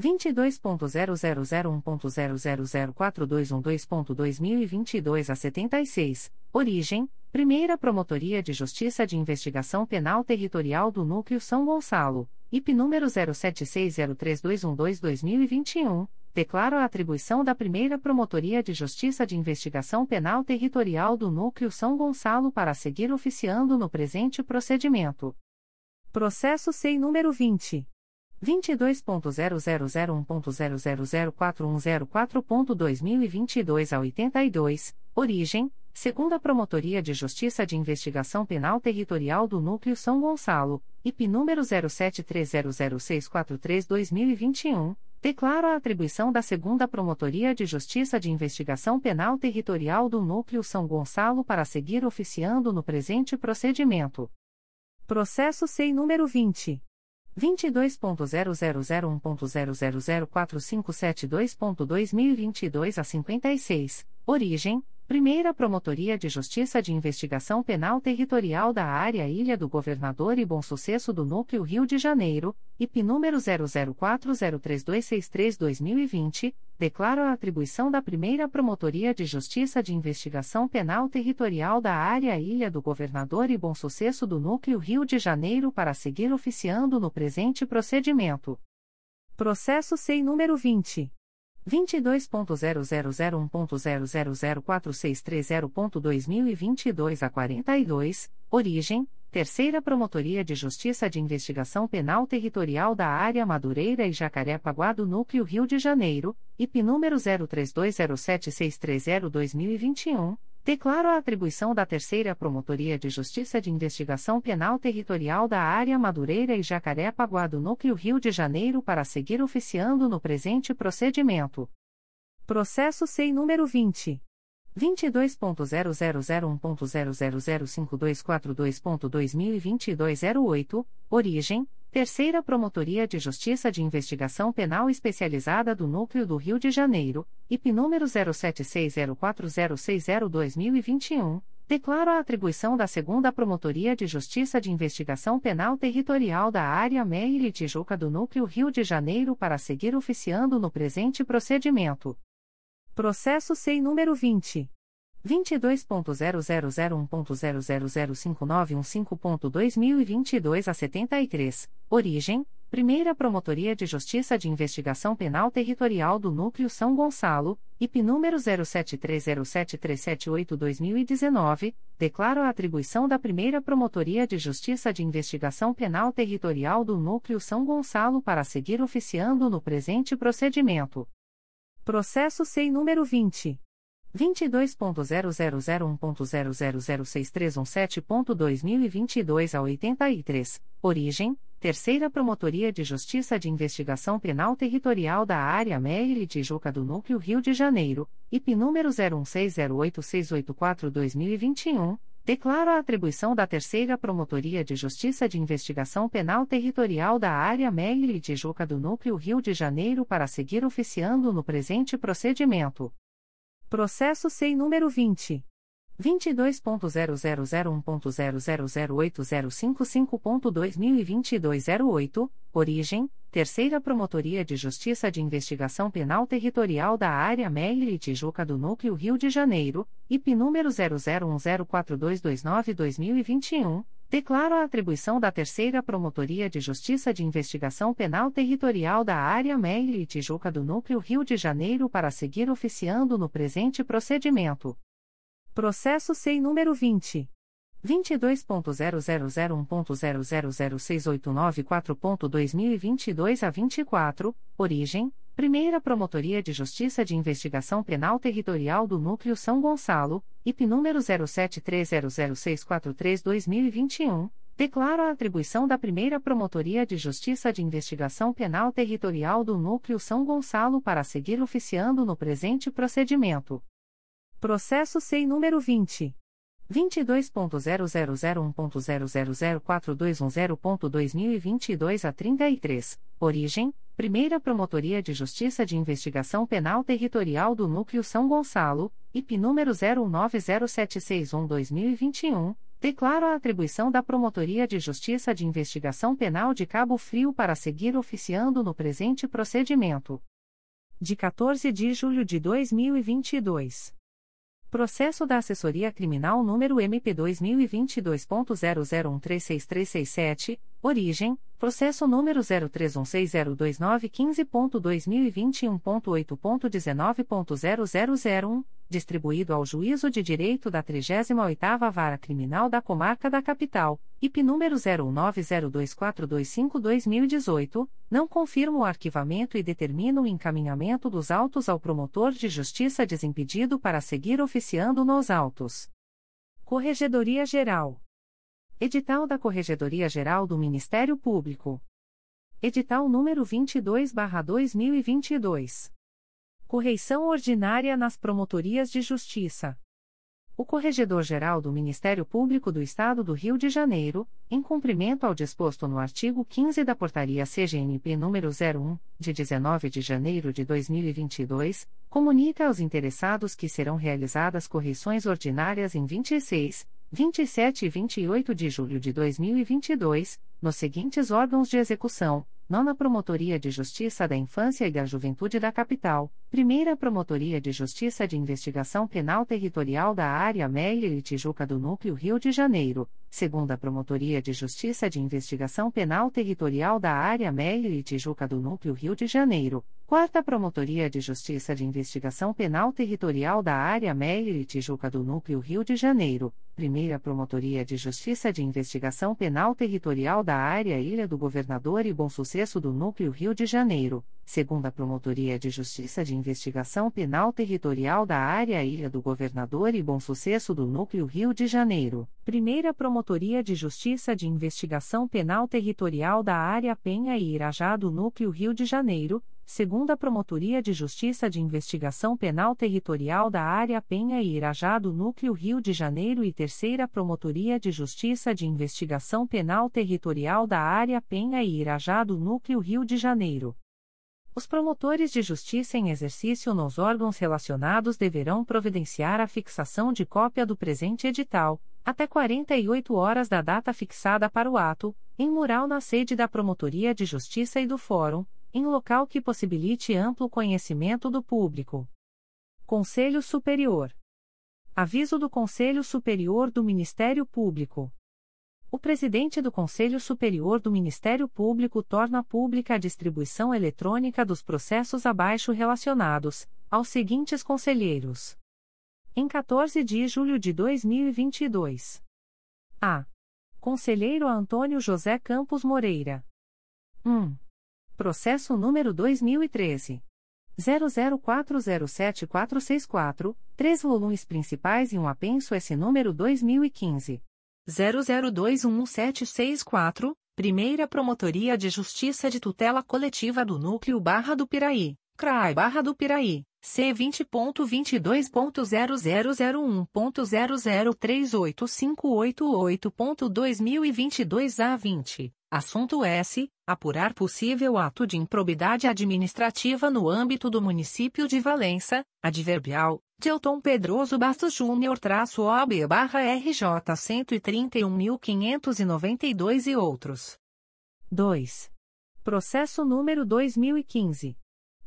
22.0001.0004212.2022 a 76, origem, Primeira Promotoria de Justiça de Investigação Penal Territorial do Núcleo São Gonçalo, IP número 07603212-2021, declaro a atribuição da Primeira Promotoria de Justiça de Investigação Penal Territorial do Núcleo São Gonçalo para seguir oficiando no presente procedimento. Processo SEI número 20. 22.0001.0004104.2022 a 82, origem, segunda Promotoria de Justiça de Investigação Penal Territorial do Núcleo São Gonçalo, IP número 07300643-2021, declaro a atribuição da segunda Promotoria de Justiça de Investigação Penal Territorial do Núcleo São Gonçalo para seguir oficiando no presente procedimento. Processo SEI número 20. 22.0001.0004572.2022 a 56, origem, Primeira Promotoria de Justiça de Investigação Penal Territorial da Área Ilha do Governador e Bom Sucesso do Núcleo Rio de Janeiro, IP número 00403263-2020, declaro a atribuição da Primeira Promotoria de Justiça de Investigação Penal Territorial da Área Ilha do Governador e Bom Sucesso do Núcleo Rio de Janeiro para seguir oficiando no presente procedimento. Processo SEI número 20. 22.0001.0004630.2022 a 42, origem, Terceira Promotoria de Justiça de Investigação Penal Territorial da Área Madureira e Jacarepaguá do Núcleo Rio de Janeiro, IP número 03207630-2021, declaro a atribuição da Terceira Promotoria de Justiça de Investigação Penal Territorial da Área Madureira e Jacarepaguá do Núcleo Rio de Janeiro para seguir oficiando no presente procedimento. Processo SEI número 20. 22.0001.0005242.2022 a 08, origem, Terceira Promotoria de Justiça de Investigação Penal Especializada do Núcleo do Rio de Janeiro, IP número 07604060-2021, declaro a atribuição da Segunda Promotoria de Justiça de Investigação Penal Territorial da Área Meire e Tijuca do Núcleo Rio de Janeiro para seguir oficiando no presente procedimento. Processo SEI número 20. 22.0001.0005915.2022 a 73, origem, Primeira Promotoria de Justiça de Investigação Penal Territorial do Núcleo São Gonçalo, IP número 07307378-2019, declaro a atribuição da Primeira Promotoria de Justiça de Investigação Penal Territorial do Núcleo São Gonçalo para seguir oficiando no presente procedimento. Processo SEI número 20. 22.0001.0006317.2022 a 83, origem, Terceira Promotoria de Justiça de Investigação Penal Territorial da Área Meire e Tijuca do Núcleo Rio de Janeiro, IP número 01608684-2021, declaro a atribuição da Terceira Promotoria de Justiça de Investigação Penal Territorial da Área Meire e Tijuca do Núcleo Rio de Janeiro para seguir oficiando no presente procedimento. Processo SEI número 20. 22.0001.0008055.2022 08, origem, Terceira Promotoria de Justiça de Investigação Penal Territorial da Área Meire e Tijuca do Núcleo Rio de Janeiro, IP número 00104229-2021, declaro a atribuição da Terceira Promotoria de Justiça de Investigação Penal Territorial da Área Meire e Tijuca do Núcleo Rio de Janeiro para seguir oficiando no presente procedimento. Processo SEI número 20. 22.0001.0006894.2022 a 24, origem, Primeira Promotoria de Justiça de Investigação Penal Territorial do Núcleo São Gonçalo, IP número 07300643-2021, declaro a atribuição da Primeira Promotoria de Justiça de Investigação Penal Territorial do Núcleo São Gonçalo para seguir oficiando no presente procedimento. Processo SEI número 20. 22.0001.0004210.2022 a 33, origem, Primeira Promotoria de Justiça de Investigação Penal Territorial do Núcleo São Gonçalo, IP número 01907661-2021, declaro a atribuição da Promotoria de Justiça de Investigação Penal de Cabo Frio para seguir oficiando no presente procedimento. De 14 de julho de 2022. Processo da Assessoria Criminal número MP2022.00136367, origem, processo número 0316022915.2021.8.19.0001, distribuído ao Juízo de Direito da 38ª Vara Criminal da Comarca da Capital, IP número 09024225-2018, não confirma o arquivamento e determina o encaminhamento dos autos ao promotor de justiça desimpedido para seguir oficiando nos autos. Corregedoria Geral. Edital da Corregedoria Geral do Ministério Público. Edital número 22/2022. Correição ordinária nas promotorias de justiça. O Corregedor-Geral do Ministério Público do Estado do Rio de Janeiro, em cumprimento ao disposto no artigo 15 da Portaria CGNP nº 01, de 19 de janeiro de 2022, comunica aos interessados que serão realizadas correições ordinárias em 26, 27 e 28 de julho de 2022, nos seguintes órgãos de execução: Nona Promotoria de Justiça da Infância e da Juventude da Capital, Primeira Promotoria de Justiça de Investigação Penal Territorial da Área Meia e Tijuca do Núcleo Rio de Janeiro, Segunda Promotoria de Justiça de Investigação Penal Territorial da Área Meia e Tijuca do Núcleo Rio de Janeiro, Quarta Promotoria de Justiça de Investigação Penal Territorial da Área Meia e Tijuca do Núcleo Rio de Janeiro, Primeira Promotoria de Justiça de Investigação Penal Territorial da Área Ilha do Governador e Bom Sucesso do Núcleo Rio de Janeiro, Segunda Promotoria de Justiça de Investigação Penal Territorial da Área Ilha do Governador e Bom Sucesso do Núcleo Rio de Janeiro, Primeira Promotoria de Justiça de Investigação Penal Territorial da Área Penha e Irajá do Núcleo Rio de Janeiro, Segunda Promotoria de Justiça de Investigação Penal Territorial da Área Penha e Irajá do Núcleo Rio de Janeiro e Terceira Promotoria de Justiça de Investigação Penal Territorial da Área Penha e Irajá do Núcleo Rio de Janeiro. Os promotores de justiça em exercício nos órgãos relacionados deverão providenciar a fixação de cópia do presente edital, até 48 horas da data fixada para o ato, em mural na sede da Promotoria de Justiça e do Fórum, em local que possibilite amplo conhecimento do público. Conselho Superior. Aviso do Conselho Superior do Ministério Público. O presidente do Conselho Superior do Ministério Público torna pública a distribuição eletrônica dos processos abaixo relacionados, aos seguintes conselheiros. Em 14 de julho de 2022. A. Conselheiro Antônio José Campos Moreira. 1. Processo número 2013. 00407464, três volumes principais e um apenso S número 2015. 00211764, Primeira Promotoria de Justiça de Tutela Coletiva do Núcleo Barra do Piraí, CRAI Barra do Piraí, C20.22.0001.0038588.2022 a 20. Assunto S. Apurar possível ato de improbidade administrativa no âmbito do município de Valença, adverbial, Delton Pedroso Bastos Júnior traço OB barra RJ 131.592 e outros. 2. Processo número 2015.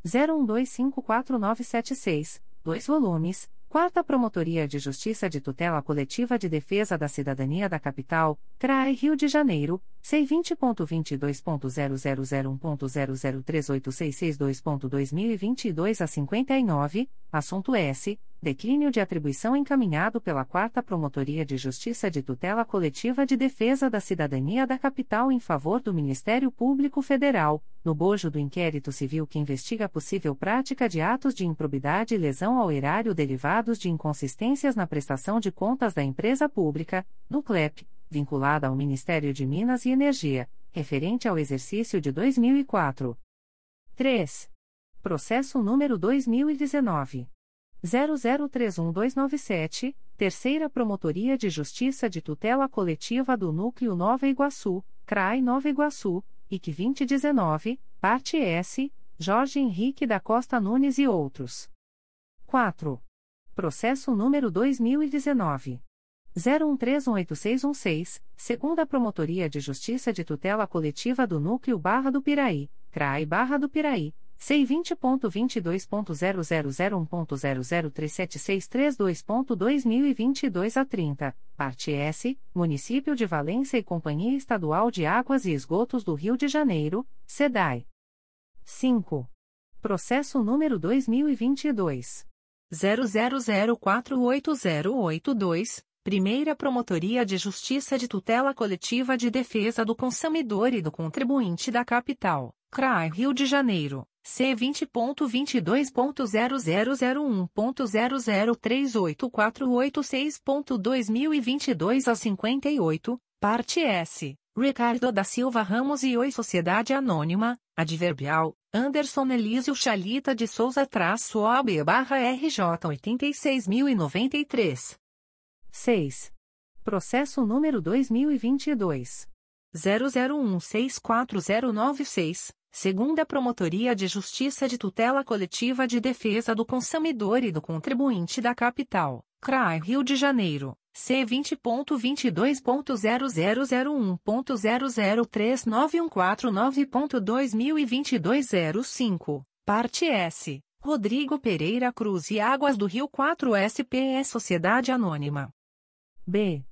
01254976, 2 volumes, Quarta Promotoria de Justiça de Tutela Coletiva de Defesa da Cidadania da Capital, CRAE Rio de Janeiro, C20.22.0001.0038662.2022 a 59, assunto S. Declínio de atribuição encaminhado pela Quarta Promotoria de Justiça de Tutela Coletiva de Defesa da Cidadania da Capital em favor do Ministério Público Federal, no bojo do inquérito civil que investiga possível prática de atos de improbidade e lesão ao erário derivados de inconsistências na prestação de contas da empresa pública, no CLEP, vinculada ao Ministério de Minas e Energia, referente ao exercício de 2004. 3. Processo número 2019. 00312997, Terceira Promotoria de Justiça de Tutela Coletiva do Núcleo Nova Iguaçu, CRAI Nova Iguaçu, IC 2019, Parte S, Jorge Henrique da Costa Nunes e outros. 4. Processo número 2019. 01318616, Segunda Promotoria de Justiça de Tutela Coletiva do Núcleo Barra do Piraí, CRAI Barra do Piraí, C20.22.0001.0037632.2022 a 30, parte S, Município de Valência e Companhia Estadual de Águas e Esgotos do Rio de Janeiro, SEDAI. 5. Processo número 2022. 00048082, Primeira Promotoria de Justiça de Tutela Coletiva de Defesa do Consumidor e do Contribuinte da Capital, CRAI Rio de Janeiro. C vinte ponto vinte dois ponto zero zero zero um ponto zero zero três oito quatro oito seis ponto dois mil e vinte dois a cinquenta e oito parte S Ricardo da Silva Ramos e Oi Sociedade Anônima Adverbial Anderson Elísio Chalita de Souza traço OAB barra RJ oitenta e seis. Mil e noventa e três seis processo número dois mil e vinte e dois. zero zero um seis quatro zero nove seis Segunda Promotoria de Justiça de Tutela Coletiva de Defesa do Consumidor e do Contribuinte da Capital, CRAI Rio de Janeiro, C20.22.0001.0039149.2022 05, parte S, Rodrigo Pereira Cruz e Águas do Rio 4 SPE Sociedade Anônima. B.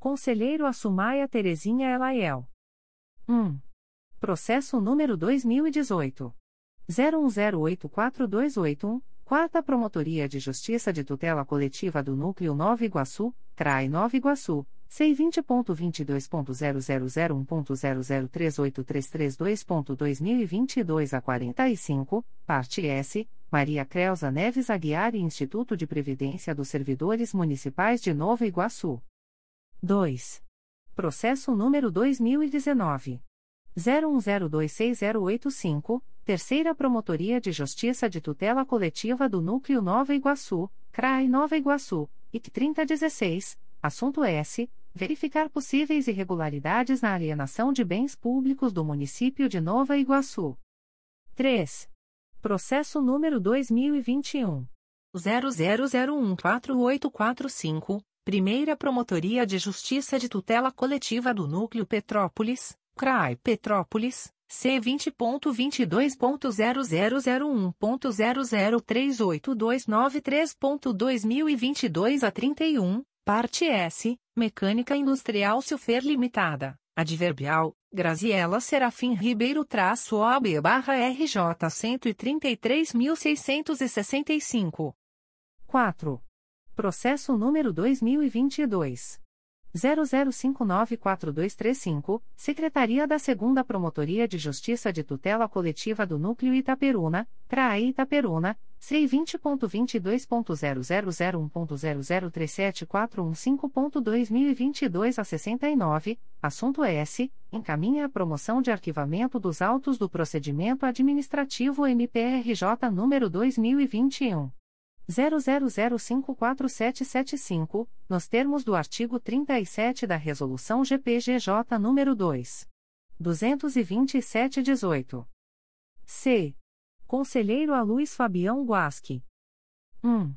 Conselheiro Assumaia Terezinha Elaiel. 1. Processo número 2018. 01084281, Quarta Promotoria de Justiça de Tutela Coletiva do Núcleo Nova Iguaçu, CRAI Nova Iguaçu, C20.22.0001.0038332.2022 a 45, parte S, Maria Creuza Neves Aguiar e Instituto de Previdência dos Servidores Municipais de Nova Iguaçu. 2. Processo número 2019. 01026085, Terceira Promotoria de Justiça de Tutela Coletiva do Núcleo Nova Iguaçu, CRAI Nova Iguaçu, IC 3016, assunto S. Verificar possíveis irregularidades na alienação de bens públicos do município de Nova Iguaçu. 3. Processo número 2021. 00014845, Primeira Promotoria de Justiça de Tutela Coletiva do Núcleo Petrópolis, CRAI Petrópolis, C20.22.0001.0038293.2022 a 31, parte S, Mecânica Industrial Silfer Limitada, Adverbial, Graziela Serafim Ribeiro traço OAB barra RJ 133.665. 4. Processo número 2022. 00594235, Secretaria da 2 Promotoria de Justiça de Tutela Coletiva do Núcleo Itaperuna, CRAE Itaperuna, C20.22.0001.0037415.2022 a 69, assunto S. Encaminha a promoção de arquivamento dos autos do procedimento administrativo MPRJ número 2021. 00054775, nos termos do artigo 37 da Resolução GPGJ nº 2. 227-18. C. Conselheiro a Luiz Fabião Guasque. 1.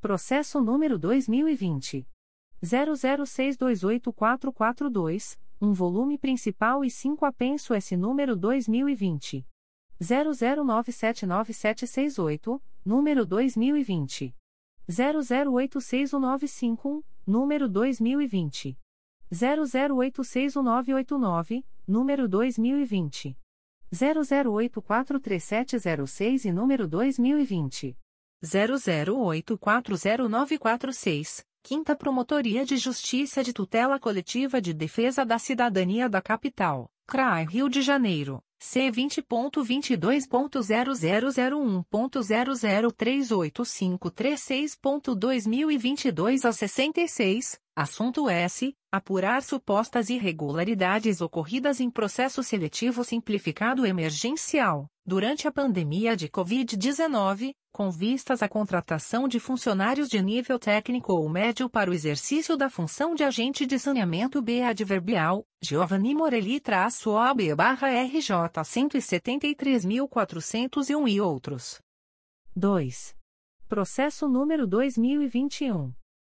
Processo número 2020. 00628442, um volume principal e 5 apenso S número 2020. 00979768, número 2020. 00861951, número 2020. 00861989, número 2020. 00843706 e número 2020. 00840946, Quinta Promotoria de Justiça de Tutela Coletiva de Defesa da Cidadania da Capital, CRAI Rio de Janeiro. C vinte ponto vinte dois ponto zero zero zero um ponto zero zero três oito cinco três seis ponto dois mil e vinte dois a sessenta e seis assunto S apurar supostas irregularidades ocorridas em processo seletivo simplificado emergencial durante a pandemia de Covid-19 com vistas à contratação de funcionários de nível técnico ou médio para o exercício da função de agente de saneamento B adverbial, Giovanni Morelli traço OAB barra RJ 173.401 e outros. 2. Processo número 2021.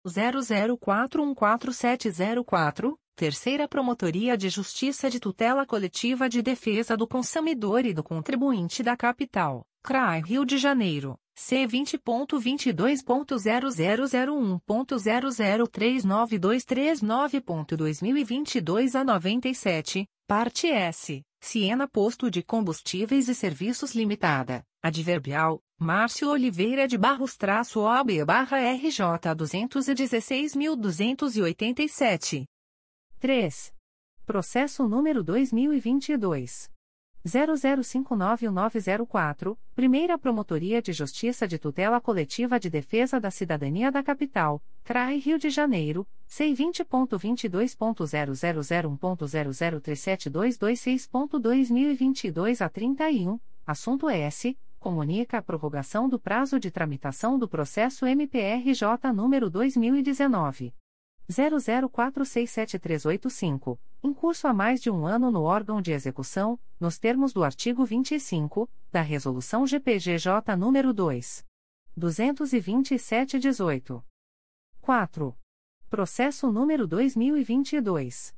00414704, Terceira Promotoria de Justiça de Tutela Coletiva de Defesa do Consumidor e do Contribuinte da Capital. CRAI Rio de Janeiro, C20.22.0001.0039239.2022 a 97, parte S, Siena Posto de Combustíveis e Serviços Limitada, Adverbial, Márcio Oliveira de Barros-OAB barra RJ 216.287. 3. Processo número 2022. 00591904, Primeira Promotoria de Justiça de Tutela Coletiva de Defesa da Cidadania da Capital, CRAI Rio de Janeiro, C20.22.0001.0037226.2022 a 31, assunto S. Comunica a prorrogação do prazo de tramitação do processo MPRJ número 2019. 00467385, em curso há mais de um ano no órgão de execução, nos termos do artigo 25, da Resolução GPGJ nº 2. 227-18. 4. Processo número 2022.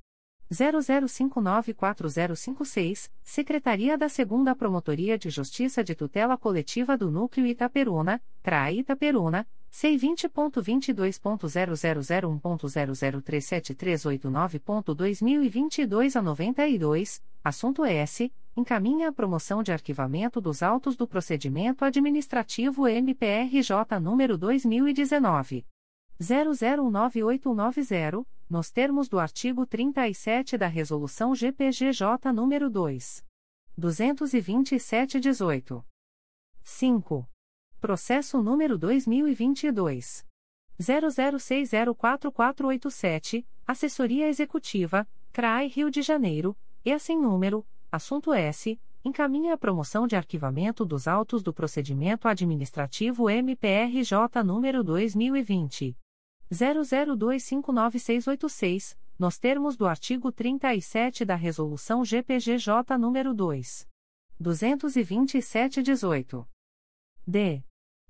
00594056, Secretaria da 2 Promotoria de Justiça de Tutela Coletiva do Núcleo Itaperuna, CRAI Itaperuna, C20.22.0001.0037389.2022 a 92, assunto S. Encaminha a promoção de arquivamento dos autos do procedimento administrativo MPRJ número 2019. 009890, nos termos do artigo 37 da Resolução GPGJ nº 2. 227-18. 5. Processo número 2022. 00604487, Assessoria Executiva, CRAI Rio de Janeiro, e assim número, assunto S, encaminha a promoção de arquivamento dos autos do procedimento administrativo MPRJ número 2020. 00259686, nos termos do artigo 37 da Resolução GPGJ nº 2. 227-18. D.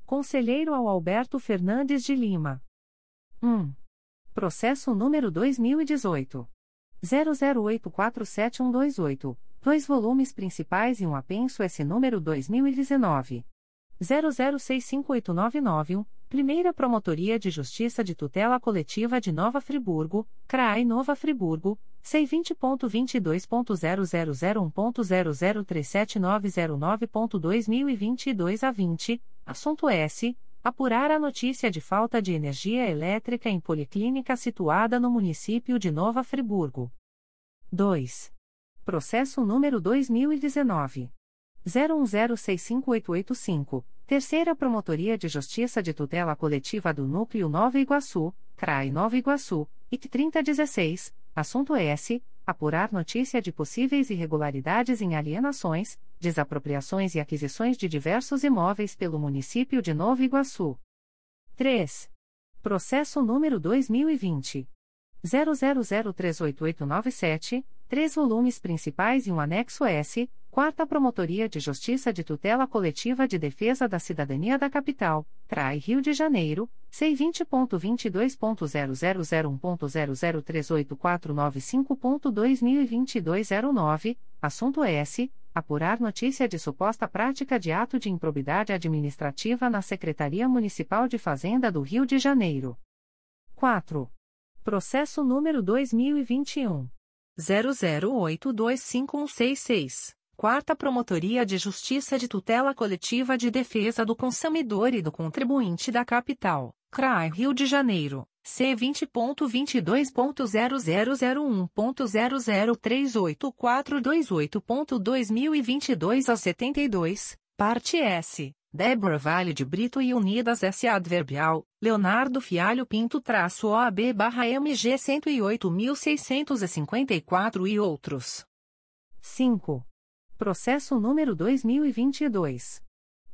Conselheiro ao Alberto Fernandes de Lima. 1. Processo número 2018. 00847128, dois volumes principais e um apenso S número 2019. 00658991, Primeira Promotoria de Justiça de Tutela Coletiva de Nova Friburgo, CRAI Nova Friburgo, C20.22.0001.0037909.2022 a 20, assunto S. Apurar a notícia de falta de energia elétrica em policlínica situada no município de Nova Friburgo. 2. Processo número 2019. 01065885 Terceira Promotoria de Justiça de Tutela Coletiva do Núcleo Nova Iguaçu, CRAI Nova Iguaçu, IC 3016, assunto S. Apurar notícia de possíveis irregularidades em alienações, desapropriações e aquisições de diversos imóveis pelo município de Nova Iguaçu. 3. Processo número 2020. 00038897, três volumes principais e um anexo S, Quarta Promotoria de Justiça de Tutela Coletiva de Defesa da Cidadania da Capital, CRAI Rio de Janeiro, C20.22.0001.0038495.2022 09, assunto S. Apurar notícia de suposta prática de ato de improbidade administrativa na Secretaria Municipal de Fazenda do Rio de Janeiro. 4. Processo número 2021. 00825166. Quarta Promotoria de Justiça de Tutela Coletiva de Defesa do Consumidor e do Contribuinte da Capital, CRAI Rio de Janeiro, C20.22.0001.0038428.2022 a 72, parte S. Débora Vale de Brito e Unidas S. Adverbial, Leonardo Fialho Pinto traço OAB barra MG 108.654 e outros. 5. Processo número 2022.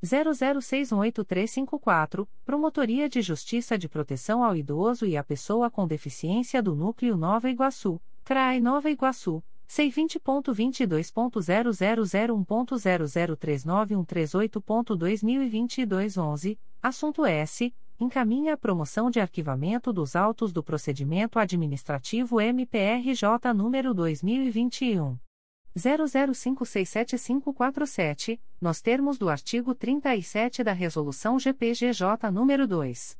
00618354, Promotoria de Justiça de Proteção ao Idoso e à Pessoa com Deficiência do Núcleo Nova Iguaçu, CRAE Nova Iguaçu, C20.22.0001.0039138.2022 11, assunto S. Encaminha a promoção de arquivamento dos autos do procedimento administrativo MPRJ número 2021. 00567547, nos termos do artigo 37 da Resolução GPGJ nº 2.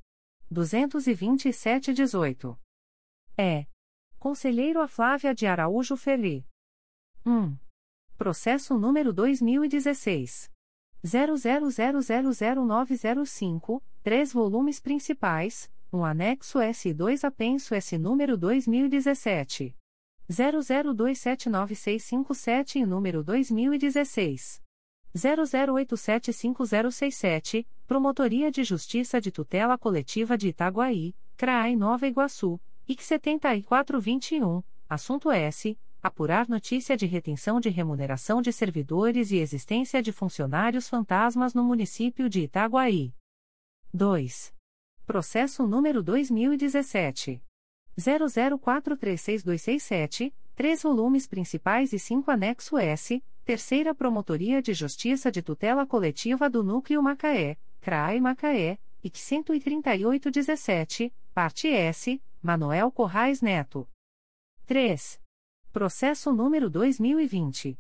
227-18. É. Conselheiro a Flávia de Araújo Ferri. 1. Processo número 2016. 00000905, três volumes principais, um anexo S2 apenso S número 2017. 00279657 e número 2016. 00875067, Promotoria de Justiça de Tutela Coletiva de Itaguaí, CRAI Nova Iguaçu, IC 7421, assunto S. Apurar notícia de retenção de remuneração de servidores e existência de funcionários fantasmas no município de Itaguaí. 2. Processo número 2017. 00436267, três volumes principais e cinco anexo S, Terceira Promotoria de Justiça de Tutela Coletiva do Núcleo Macaé, CRAE Macaé, IC 13817, parte S, Manuel Corrais Neto. 3. Processo número 2020.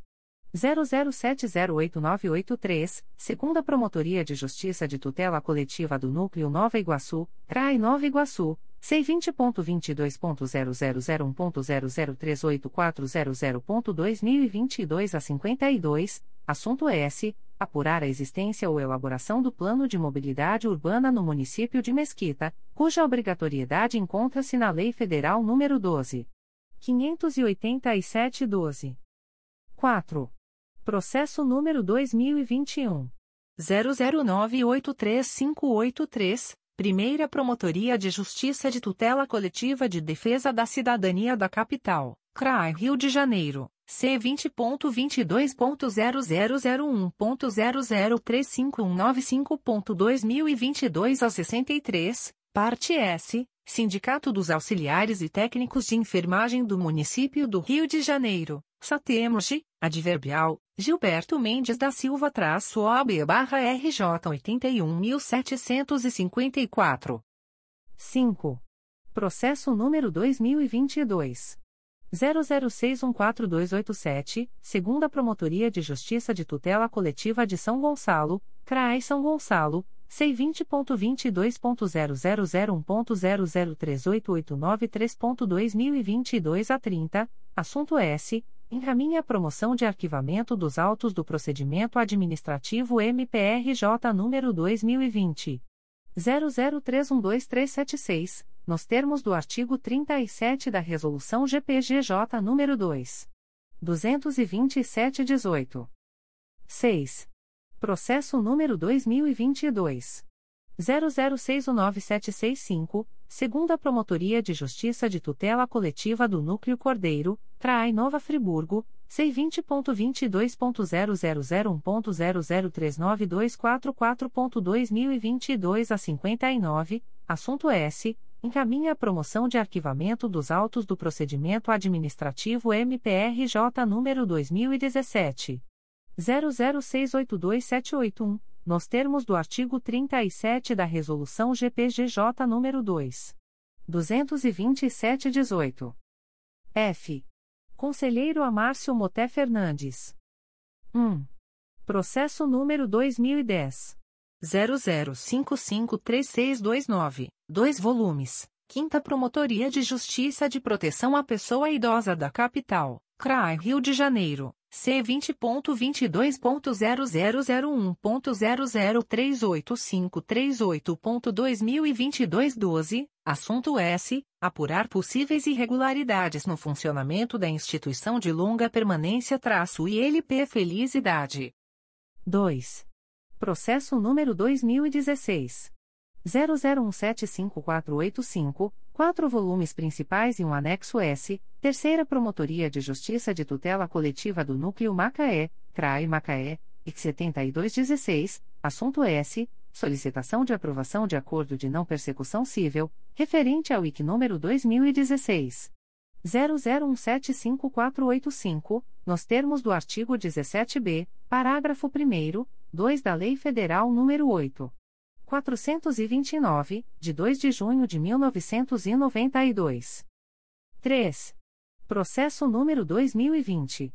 00708983, segunda Promotoria de Justiça de Tutela Coletiva do Núcleo Nova Iguaçu, CRAI Nova Iguaçu, C20.22.0001.0038400.2022 a 52, assunto S. Apurar a existência ou elaboração do plano de mobilidade urbana no município de Mesquita, cuja obrigatoriedade encontra-se na Lei Federal nº 12. 587-12. 4. Processo número 2021. 00983583. Primeira Promotoria de Justiça de Tutela Coletiva de Defesa da Cidadania da Capital, CRAI Rio de Janeiro, C20.22.0001.0035195.2022 a 63, parte S, Sindicato dos Auxiliares e Técnicos de Enfermagem do Município do Rio de Janeiro, Satemoji, Adverbial, Gilberto Mendes da Silva traço OAB barra RJ 81.754. 5. Processo número 2022. 00614287, segunda Promotoria de Justiça de Tutela Coletiva de São Gonçalo, CRAE São Gonçalo, C20.22.0001.0038893.2022 a 30, assunto S. Encaminha a promoção de arquivamento dos autos do procedimento administrativo MPRJ número 2020 00312376, nos termos do artigo 37 da Resolução GPGJ número 2 227/18. 6. Processo número 2022 00619765, segunda Promotoria de Justiça de Tutela Coletiva do Núcleo Cordeiro, CRAI Nova Friburgo, C20.22.0001.0039244.2022 a 59, assunto S. Encaminha a promoção de arquivamento dos autos do procedimento administrativo MPRJ número 2017. 00682781 nos termos do artigo 37 da Resolução GPGJ nº 2. 227-18. F. Conselheiro Amárcio Moté Fernandes. 1. Processo número 2010. 00553629, 2 volumes. Quinta Promotoria de Justiça de Proteção à Pessoa Idosa da Capital, CRAI Rio de Janeiro. C vinte ponto vinte dois ponto zero zero zero um ponto zero zero três oito cinco três oito ponto dois mil e vinte e dois doze. Assunto S. Apurar possíveis irregularidades no funcionamento da instituição de longa permanência traço ILP Felicidade. 2. processo número dois mil e dezesseis 00175485, quatro volumes principais e um anexo S, Terceira Promotoria de Justiça de Tutela Coletiva do Núcleo Macaé, CRAE Macaé, IC 7216, assunto S, solicitação de aprovação de acordo de não persecução civil, referente ao IC número 2016 00175485, nos termos do artigo 17b, parágrafo 1 2 da Lei Federal nº 8. 429, de 2 de junho de 1992. 3. Processo número 2020.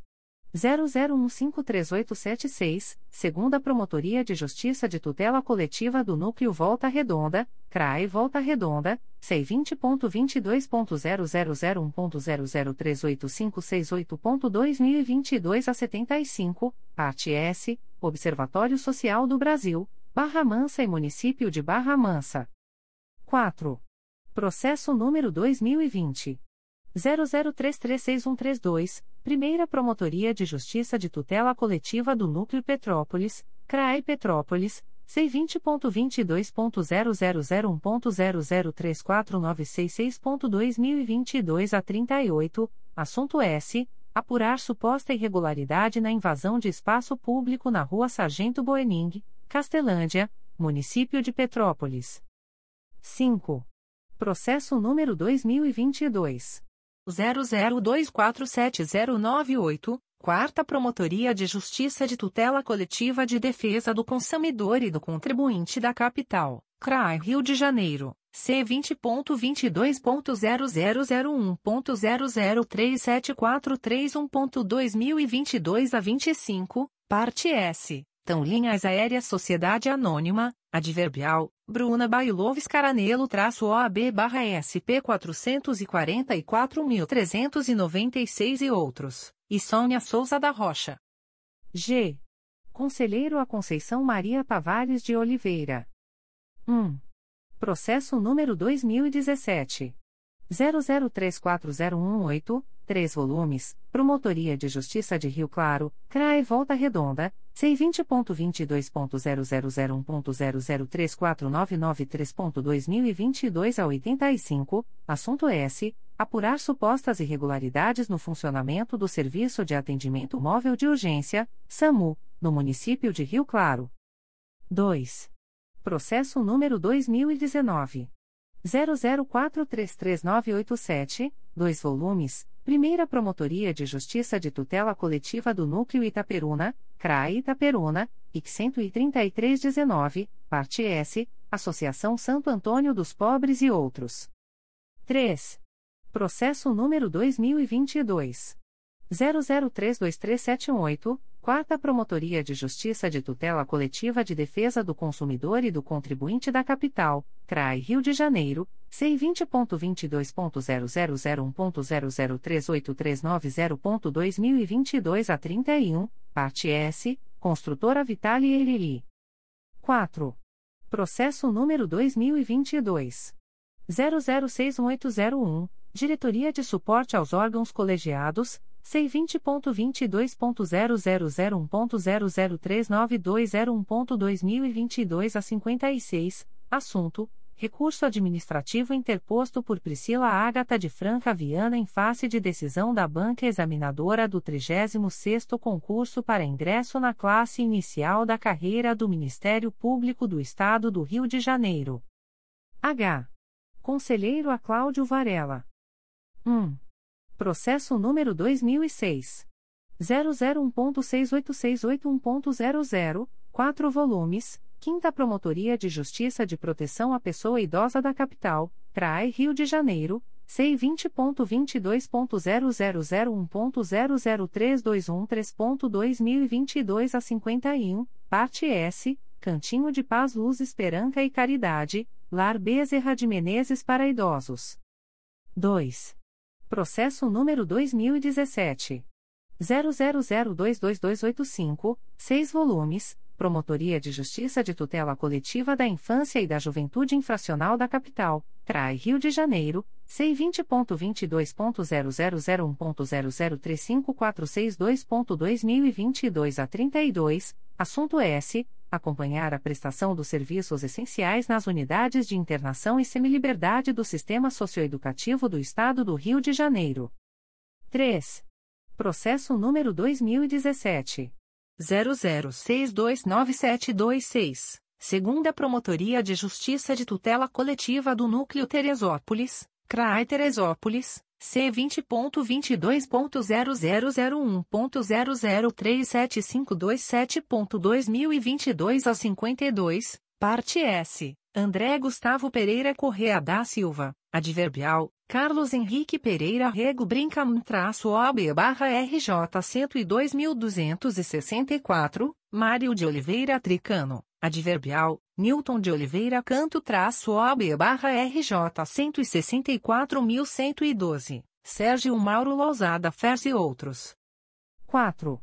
00153876, segunda Promotoria de Justiça de Tutela Coletiva do Núcleo Volta Redonda, CRAE Volta Redonda, C20.22.0001.0038568.2022 a 75, parte S, Observatório Social do Brasil, Barra Mansa e Município de Barra Mansa. 4. Processo número 2020. 00336132, Primeira Promotoria de Justiça de Tutela Coletiva do Núcleo Petrópolis, CRAE Petrópolis, C20.22.0001.0034966.2022 a 38, assunto S. Apurar suposta irregularidade na invasão de espaço público na Rua Sargento Boening, Castelândia, Município de Petrópolis. 5. Processo número 2022. 00247098, Quarta Promotoria de Justiça de Tutela Coletiva de Defesa do Consumidor e do Contribuinte da Capital, CRAI Rio de Janeiro, C20.22.0001.0037431.2022 a 25, parte S. Tão Linhas Aéreas Sociedade Anônima, Adverbial, Bruna Bailovs Caranelo traço OAB barra SP 444.396 e outros, e Sônia Souza da Rocha. G. Conselheiro a Conceição Maria Tavares de Oliveira. 1. Processo número 2017. 00340118, 3 volumes, Promotoria de Justiça de Rio Claro, CRAE Volta Redonda, C20.22.0001.0034993.2022 a 85, assunto S. Apurar supostas irregularidades no funcionamento do Serviço de Atendimento Móvel de Urgência, SAMU, no município de Rio Claro. 2. Processo número 2019. 00433987, 2 volumes, Primeira Promotoria de Justiça de Tutela Coletiva do Núcleo Itaperuna, CRAE Itaperuna, IC 13319, parte S, Associação Santo Antônio dos Pobres e outros. 3. Processo número 2022. 00323718, Quarta Promotoria de Justiça de Tutela Coletiva de Defesa do Consumidor e do Contribuinte da Capital, CRAI Rio de Janeiro, C20.22.0001.0038390.2022 a 31, parte S, Construtora Vitale Elili. 4. Processo número 2022. 00618001, Diretoria de Suporte aos Órgãos Colegiados, C20.22.0001.0039201.2022 a 56, assunto: Recurso administrativo interposto por Priscila Ágata de Franca Viana em face de decisão da banca examinadora do 36º concurso para ingresso na classe inicial da carreira do Ministério Público do Estado do Rio de Janeiro. H. Conselheiro a Cláudio Varela. 1. Processo número 2006. 001.68681.00, 4 volumes, 5 Promotoria de Justiça de Proteção à Pessoa Idosa da Capital, CRAE Rio de Janeiro, C20.22.0001.0032113.2022 a 51, parte S, Cantinho de Paz Luz Esperança e Caridade, Lar Bezerra de Menezes para Idosos. 2. Processo número 2017. 00022285, 6 volumes, Promotoria de Justiça de Tutela Coletiva da Infância e da Juventude Infracional da Capital, CRAI Rio de Janeiro, C20.22.0001.0035462.2022 a 32, assunto S. Acompanhar a prestação dos serviços essenciais nas unidades de internação e semiliberdade do Sistema Socioeducativo do Estado do Rio de Janeiro. 3. Processo número 2017. 00629726. Segunda Promotoria de Justiça de Tutela Coletiva do Núcleo Teresópolis, CRAI Teresópolis, C20.22.0001.0037527.2022 a 52, Parte S. André Gustavo Pereira Correa da Silva, adverbial, Carlos Henrique Pereira Rego Brincam traço OB barra RJ 102.264, Mário de Oliveira Tricano, adverbial, Newton de Oliveira Canto traço OB barra RJ 164.112, Sérgio Mauro Lousada Fers e outros. 4.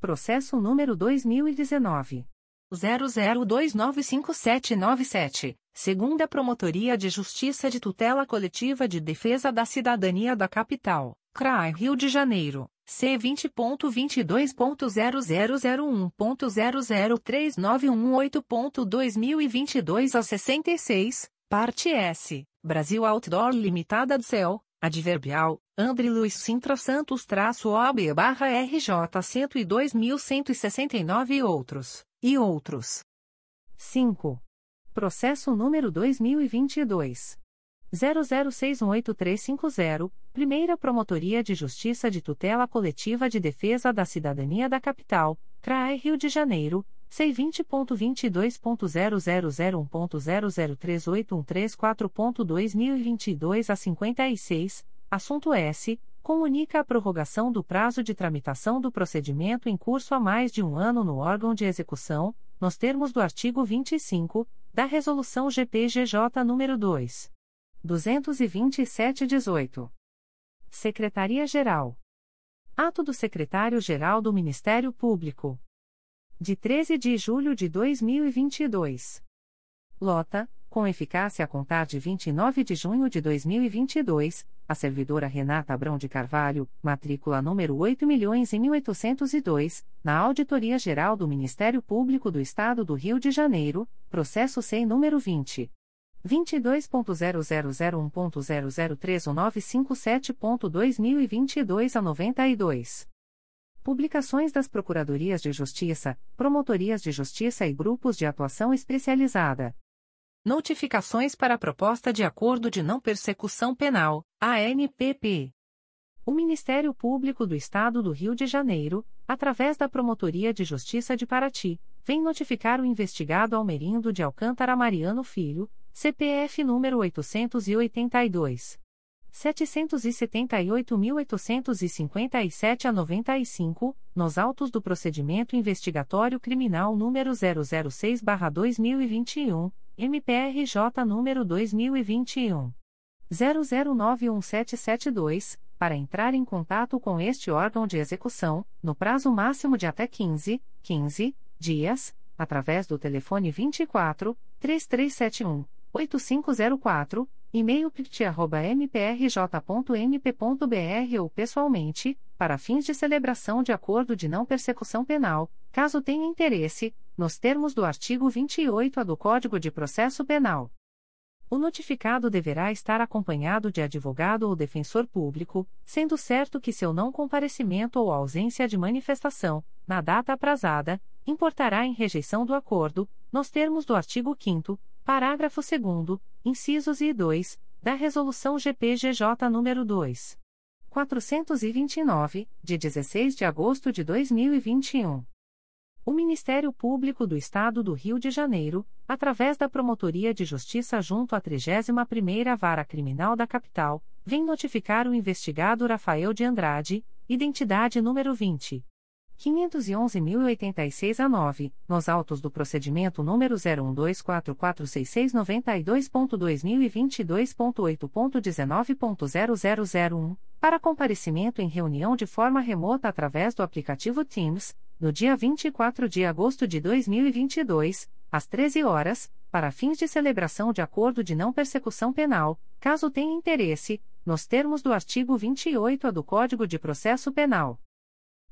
Processo número 2019. 00295797, segunda Promotoria de Justiça de Tutela Coletiva de Defesa da Cidadania da Capital, CRAI Rio de Janeiro, C20.22.0001.0039118.2022 a 66, parte S, Brasil Outdoor Limitada do Céu, adverbial, André Luiz Sintra Santos traço OB barra RJ 102.169 e outros e outros. 5. Processo número 2022 00618350, Primeira Promotoria de Justiça de Tutela Coletiva de Defesa da Cidadania da Capital, CRAE Rio de Janeiro, C20.22.0001.0038134.2022 a 56, assunto S comunica a prorrogação do prazo de tramitação do procedimento em curso há mais de um ano no órgão de execução, nos termos do artigo 25 da Resolução GPGJ nº 2. 227-18. Secretaria-Geral. Ato do Secretário-Geral do Ministério Público. De 13 de julho de 2022. Lota com eficácia a contar de 29 de junho de 2022, a servidora Renata Abrão de Carvalho, matrícula número 8.1802, na Auditoria Geral do Ministério Público do Estado do Rio de Janeiro, processo sem número 20. 22.0001.0031957.2022 a 92. Publicações das Procuradorias de Justiça, Promotorias de Justiça e Grupos de Atuação Especializada. Notificações para a Proposta de Acordo de Não Persecução Penal, ANPP. O Ministério Público do Estado do Rio de Janeiro, através da Promotoria de Justiça de Paraty, vem notificar o investigado Almerindo de Alcântara Mariano Filho, CPF número 882. 778.857 a 95, nos autos do procedimento investigatório criminal número 006-2021 MPRJ número 2021 00917772, para entrar em contato com este órgão de execução, no prazo máximo de até 15, 15 dias, através do telefone 24 3371 8504, e-mail pict@mprj.mp.br ou pessoalmente, para fins de celebração de acordo de não persecução penal, caso tenha interesse, nos termos do artigo 28-A do Código de Processo Penal. O notificado deverá estar acompanhado de advogado ou defensor público, sendo certo que seu não comparecimento ou ausência de manifestação, na data aprazada, importará em rejeição do acordo, nos termos do artigo 5 parágrafo 2 incisos e 2, da Resolução GPGJ nº 2. 429, de 16 de agosto de 2021. O Ministério Público do Estado do Rio de Janeiro, através da Promotoria de Justiça junto à 31ª Vara Criminal da Capital, vem notificar o investigado Rafael de Andrade, identidade número 20 511.086 a 9, nos autos do procedimento número 01244692.2022.8.19.0001, para comparecimento em reunião de forma remota através do aplicativo Teams, no dia 24 de agosto de 2022, às 13 horas, para fins de celebração de acordo de não persecução penal, caso tenha interesse, nos termos do artigo 28A do Código de Processo Penal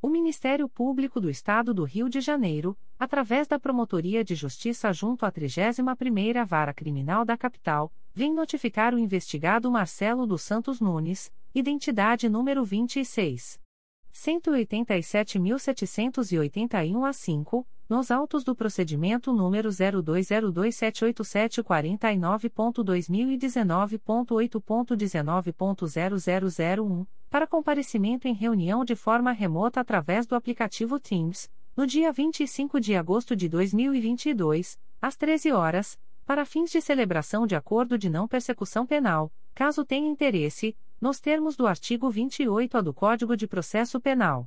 O Ministério Público do Estado do Rio de Janeiro, através da Promotoria de Justiça junto à 31ª Vara Criminal da Capital, vem notificar o investigado Marcelo dos Santos Nunes, identidade número 26. 187.781 a 5, nos autos do procedimento número 0202787449.2019.8.19.0001, para comparecimento em reunião de forma remota através do aplicativo Teams, no dia 25 de agosto de 2022, às 13 horas, para fins de celebração de acordo de não persecução penal, caso tenha interesse, nos termos do artigo 28A do Código de Processo Penal.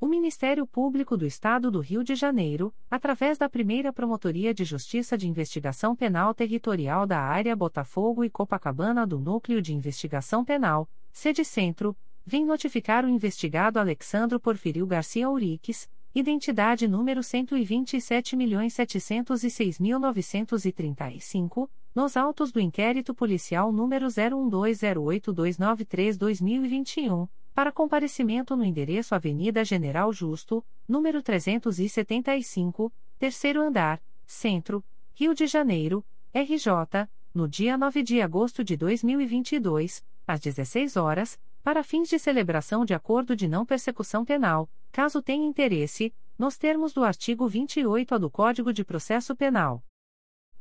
O Ministério Público do Estado do Rio de Janeiro, através da primeira Promotoria de Justiça de Investigação Penal Territorial da Área Botafogo e Copacabana do Núcleo de Investigação Penal, sede Centro, vem notificar o investigado Alexandro Porfírio Garcia Uriques, identidade número 127.706.935, nos autos do inquérito policial número 01208293-2021 para comparecimento no endereço Avenida General Justo, número 375, terceiro andar, Centro, Rio de Janeiro, RJ, no dia 9 de agosto de 2022, às 16 horas, para fins de celebração de acordo de não persecução penal, caso tenha interesse, nos termos do artigo 28A do Código de Processo Penal.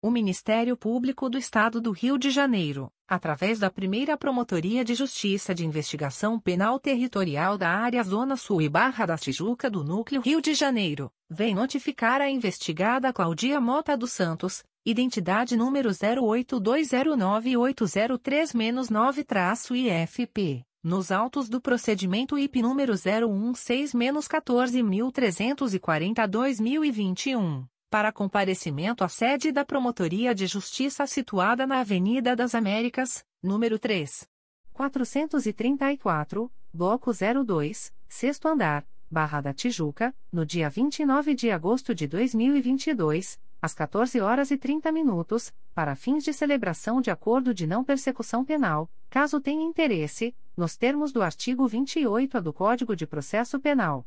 O Ministério Público do Estado do Rio de Janeiro, através da primeira Promotoria de Justiça de Investigação Penal Territorial da Área Zona Sul e Barra da Tijuca do Núcleo Rio de Janeiro, vem notificar a investigada Claudia Mota dos Santos, identidade número 082098039-9-IFP. Nos autos do procedimento IP número 016-14342-2021 para comparecimento à sede da Promotoria de Justiça situada na Avenida das Américas, número 3. 434, Bloco 02, sexto andar, Barra da Tijuca, no dia 29 de agosto de 2022, às 14 horas e 30 minutos, para fins de celebração de acordo de não persecução penal, caso tenha interesse, nos termos do artigo 28A do Código de Processo Penal.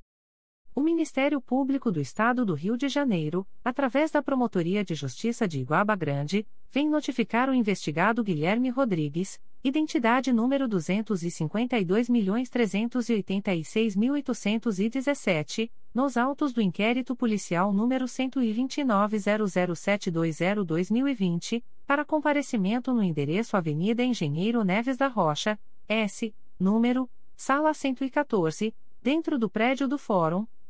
O Ministério Público do Estado do Rio de Janeiro, através da Promotoria de Justiça de Iguaba Grande, vem notificar o investigado Guilherme Rodrigues, identidade número 250.386.817, nos autos do inquérito policial número 12900720-2020, para comparecimento no endereço Avenida Engenheiro Neves da Rocha, S, número, sala 114, dentro do prédio do Fórum,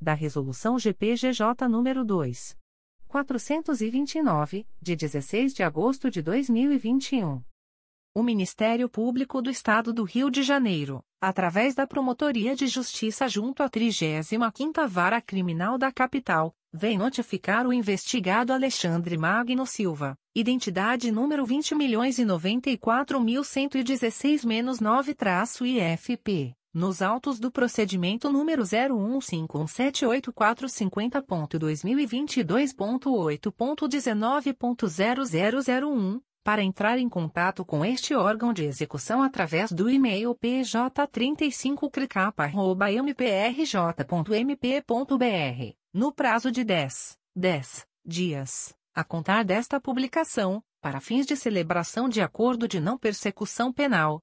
da Resolução GPGJ nº 2. 429, de 16 de agosto de 2021. O Ministério Público do Estado do Rio de Janeiro, através da Promotoria de Justiça junto à 35ª Vara Criminal da Capital, vem notificar o investigado Alexandre Magno Silva, identidade número 20.094.116-9-IFP, nos autos do procedimento número 015178450.2022.8.19.0001 para entrar em contato com este órgão de execução através do e-mail pj35cricapa.mprj.mp.br, no prazo de 10, 10 dias, a contar desta publicação, para fins de celebração de acordo de não persecução penal,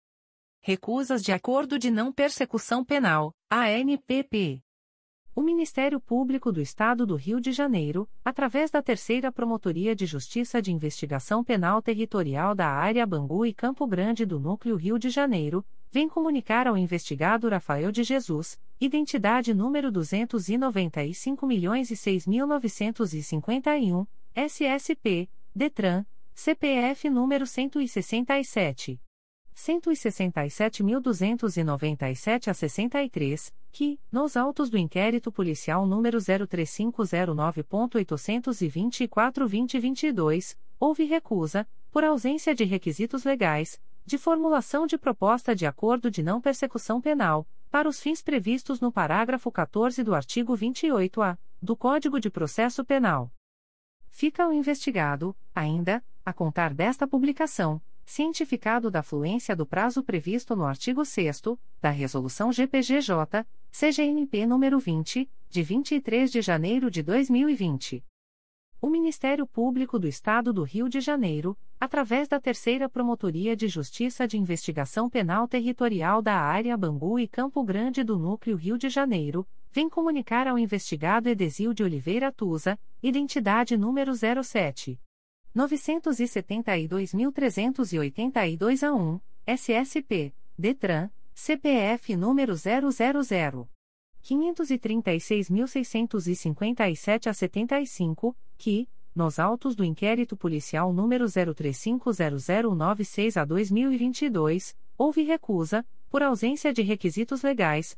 Recusas de Acordo de Não Persecução Penal, ANPP. O Ministério Público do Estado do Rio de Janeiro, através da Terceira Promotoria de Justiça de Investigação Penal Territorial da Área Bangu e Campo Grande do Núcleo Rio de Janeiro, vem comunicar ao investigado Rafael de Jesus, identidade número 295.006.951, SSP, DETRAN, CPF número 167. 167.297 a 63, que, nos autos do inquérito policial número 03509.824-2022, houve recusa, por ausência de requisitos legais, de formulação de proposta de acordo de não persecução penal, para os fins previstos no parágrafo 14 do artigo 28-A do Código de Processo Penal. Fica o investigado, ainda, a contar desta publicação cientificado da fluência do prazo previsto no artigo 6 da Resolução GPGJ, CGNP nº 20, de 23 de janeiro de 2020. O Ministério Público do Estado do Rio de Janeiro, através da Terceira Promotoria de Justiça de Investigação Penal Territorial da Área Bangu e Campo Grande do Núcleo Rio de Janeiro, vem comunicar ao investigado Edesil de Oliveira Tusa, identidade número 07 972.382 a 1, SSP, DETRAN, CPF número 000. 536.657 a 75, que, nos autos do inquérito policial número 03500096 a 2022, houve recusa, por ausência de requisitos legais,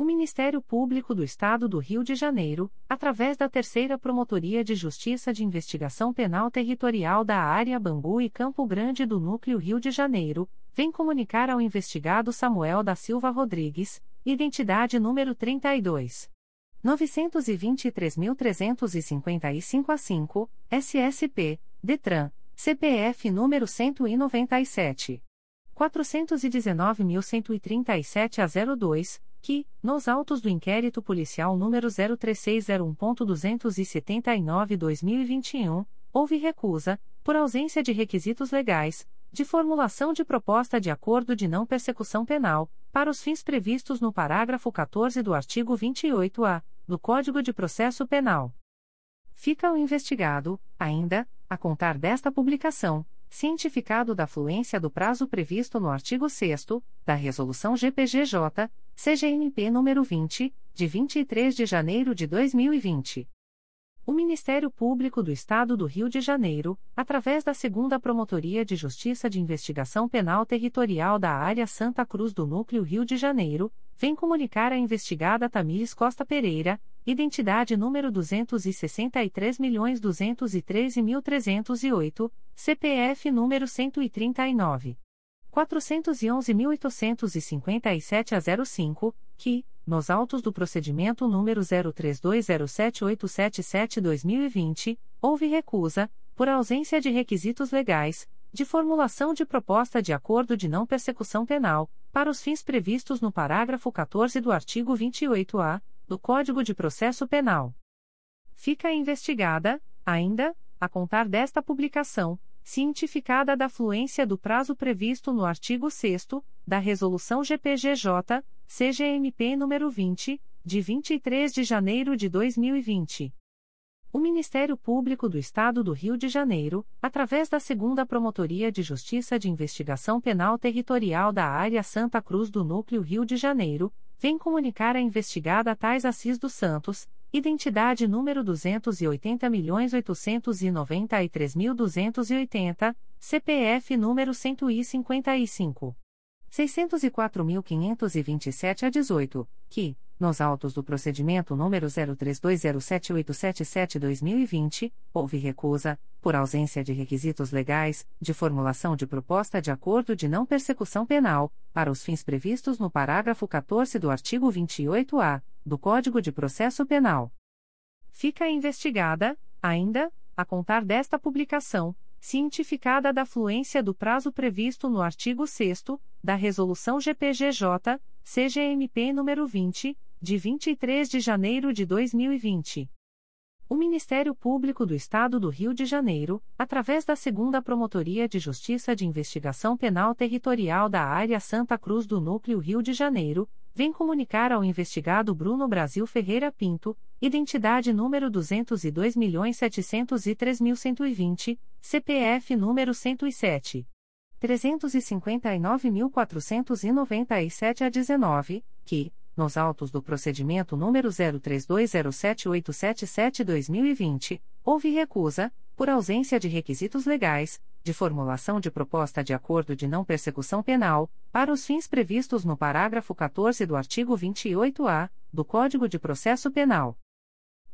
O Ministério Público do Estado do Rio de Janeiro, através da Terceira Promotoria de Justiça de Investigação Penal Territorial da Área Bangu e Campo Grande do Núcleo Rio de Janeiro, vem comunicar ao investigado Samuel da Silva Rodrigues, identidade número 32. 923.355 a 5, SSP, DETRAN, CPF número 197. 419.137 a 02, que, nos autos do inquérito policial número 03601.279-2021, houve recusa, por ausência de requisitos legais, de formulação de proposta de acordo de não persecução penal, para os fins previstos no parágrafo 14 do artigo 28-A do Código de Processo Penal. Fica o investigado, ainda, a contar desta publicação cientificado da fluência do prazo previsto no artigo 6 da Resolução GPGJ, CGNP nº 20, de 23 de janeiro de 2020. O Ministério Público do Estado do Rio de Janeiro, através da Segunda Promotoria de Justiça de Investigação Penal Territorial da Área Santa Cruz do Núcleo Rio de Janeiro, vem comunicar à investigada Tamires Costa Pereira, identidade número 263.213.308, CPF número 139. 411.857 a 05, que, nos autos do procedimento número 03207877-2020, houve recusa, por ausência de requisitos legais, de formulação de proposta de acordo de não persecução penal, para os fins previstos no parágrafo 14 do artigo 28-A do Código de Processo Penal. Fica investigada, ainda, a contar desta publicação, cientificada da fluência do prazo previsto no artigo 6 da Resolução GPGJ, CGMP nº 20, de 23 de janeiro de 2020. O Ministério Público do Estado do Rio de Janeiro, através da Segunda Promotoria de Justiça de Investigação Penal Territorial da Área Santa Cruz do Núcleo Rio de Janeiro, vem comunicar a investigada Tais Assis dos Santos, identidade número 280.893.280, CPF número 155. 604.527 a 18, que, nos autos do procedimento número 03207877-2020, houve recusa, por ausência de requisitos legais, de formulação de proposta de acordo de não persecução penal, para os fins previstos no parágrafo 14 do artigo 28-A do Código de Processo Penal. Fica investigada, ainda, a contar desta publicação, cientificada da fluência do prazo previsto no artigo 6 da Resolução GPGJ, CGMP nº 20, de 23 de janeiro de 2020. O Ministério Público do Estado do Rio de Janeiro, através da Segunda Promotoria de Justiça de Investigação Penal Territorial da Área Santa Cruz do Núcleo Rio de Janeiro, vem comunicar ao investigado Bruno Brasil Ferreira Pinto, identidade número 202.703.120, CPF número 107. 359.497 a 19, que, nos autos do procedimento número 03207877-2020, houve recusa, por ausência de requisitos legais, de formulação de proposta de acordo de não persecução penal, para os fins previstos no parágrafo 14 do artigo 28-A do Código de Processo Penal.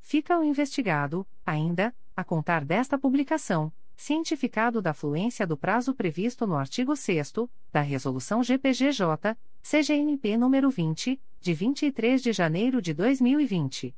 Fica o investigado, ainda, a contar desta publicação, cientificado da fluência do prazo previsto no artigo 6 da Resolução GPGJ, CGNP nº 20, de 23 de janeiro de 2020.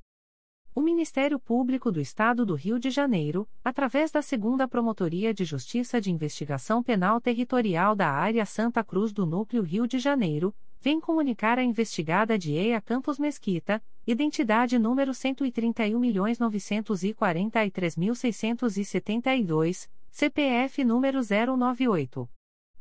O Ministério Público do Estado do Rio de Janeiro, através da Segunda Promotoria de Justiça de Investigação Penal Territorial da Área Santa Cruz do Núcleo Rio de Janeiro, vem comunicar a investigada Dieia Campos Mesquita, identidade número 131.943.672, CPF número 098.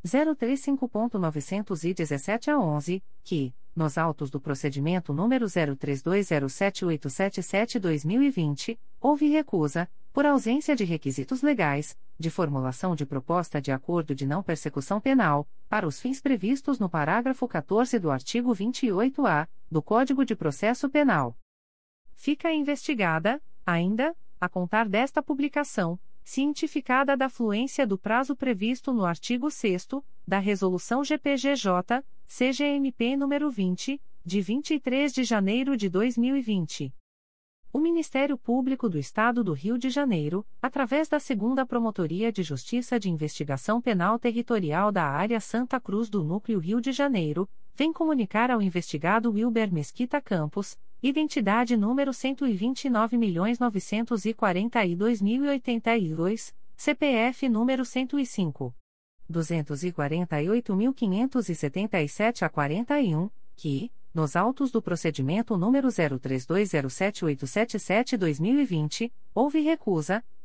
035.917 a 11, que, nos autos do procedimento número 03207877-2020, houve recusa, por ausência de requisitos legais, de formulação de proposta de acordo de não persecução penal, para os fins previstos no parágrafo 14 do artigo 28-A do Código de Processo Penal. Fica investigada, ainda, a contar desta publicação, cientificada da fluência do prazo previsto no artigo 6 da Resolução GPGJ, CGMP nº 20, de 23 de janeiro de 2020. O Ministério Público do Estado do Rio de Janeiro, através da Segunda Promotoria de Justiça de Investigação Penal Territorial da Área Santa Cruz do Núcleo Rio de Janeiro, vem comunicar ao investigado Wilber Mesquita Campos, identidade número 129.942.082, CPF número 105. 248.577 a 41, que, nos autos do procedimento número 03207877-2020, houve recusa,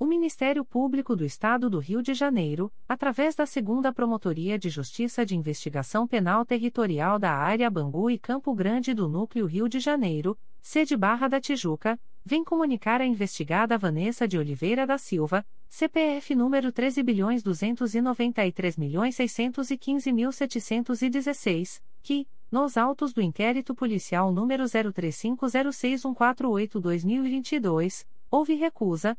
O Ministério Público do Estado do Rio de Janeiro, através da Segunda Promotoria de Justiça de Investigação Penal Territorial da Área Bangu e Campo Grande do Núcleo Rio de Janeiro, sede Barra da Tijuca, vem comunicar a investigada Vanessa de Oliveira da Silva, CPF número 13.293.615.716, que, nos autos do inquérito policial número 03506148-2022, houve recusa,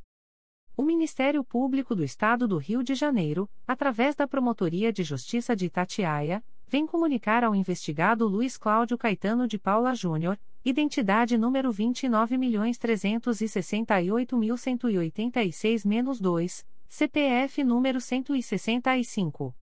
O Ministério Público do Estado do Rio de Janeiro, através da Promotoria de Justiça de Itatiaia, vem comunicar ao investigado Luiz Cláudio Caetano de Paula Júnior, identidade número 29.368.186-2, CPF número 165.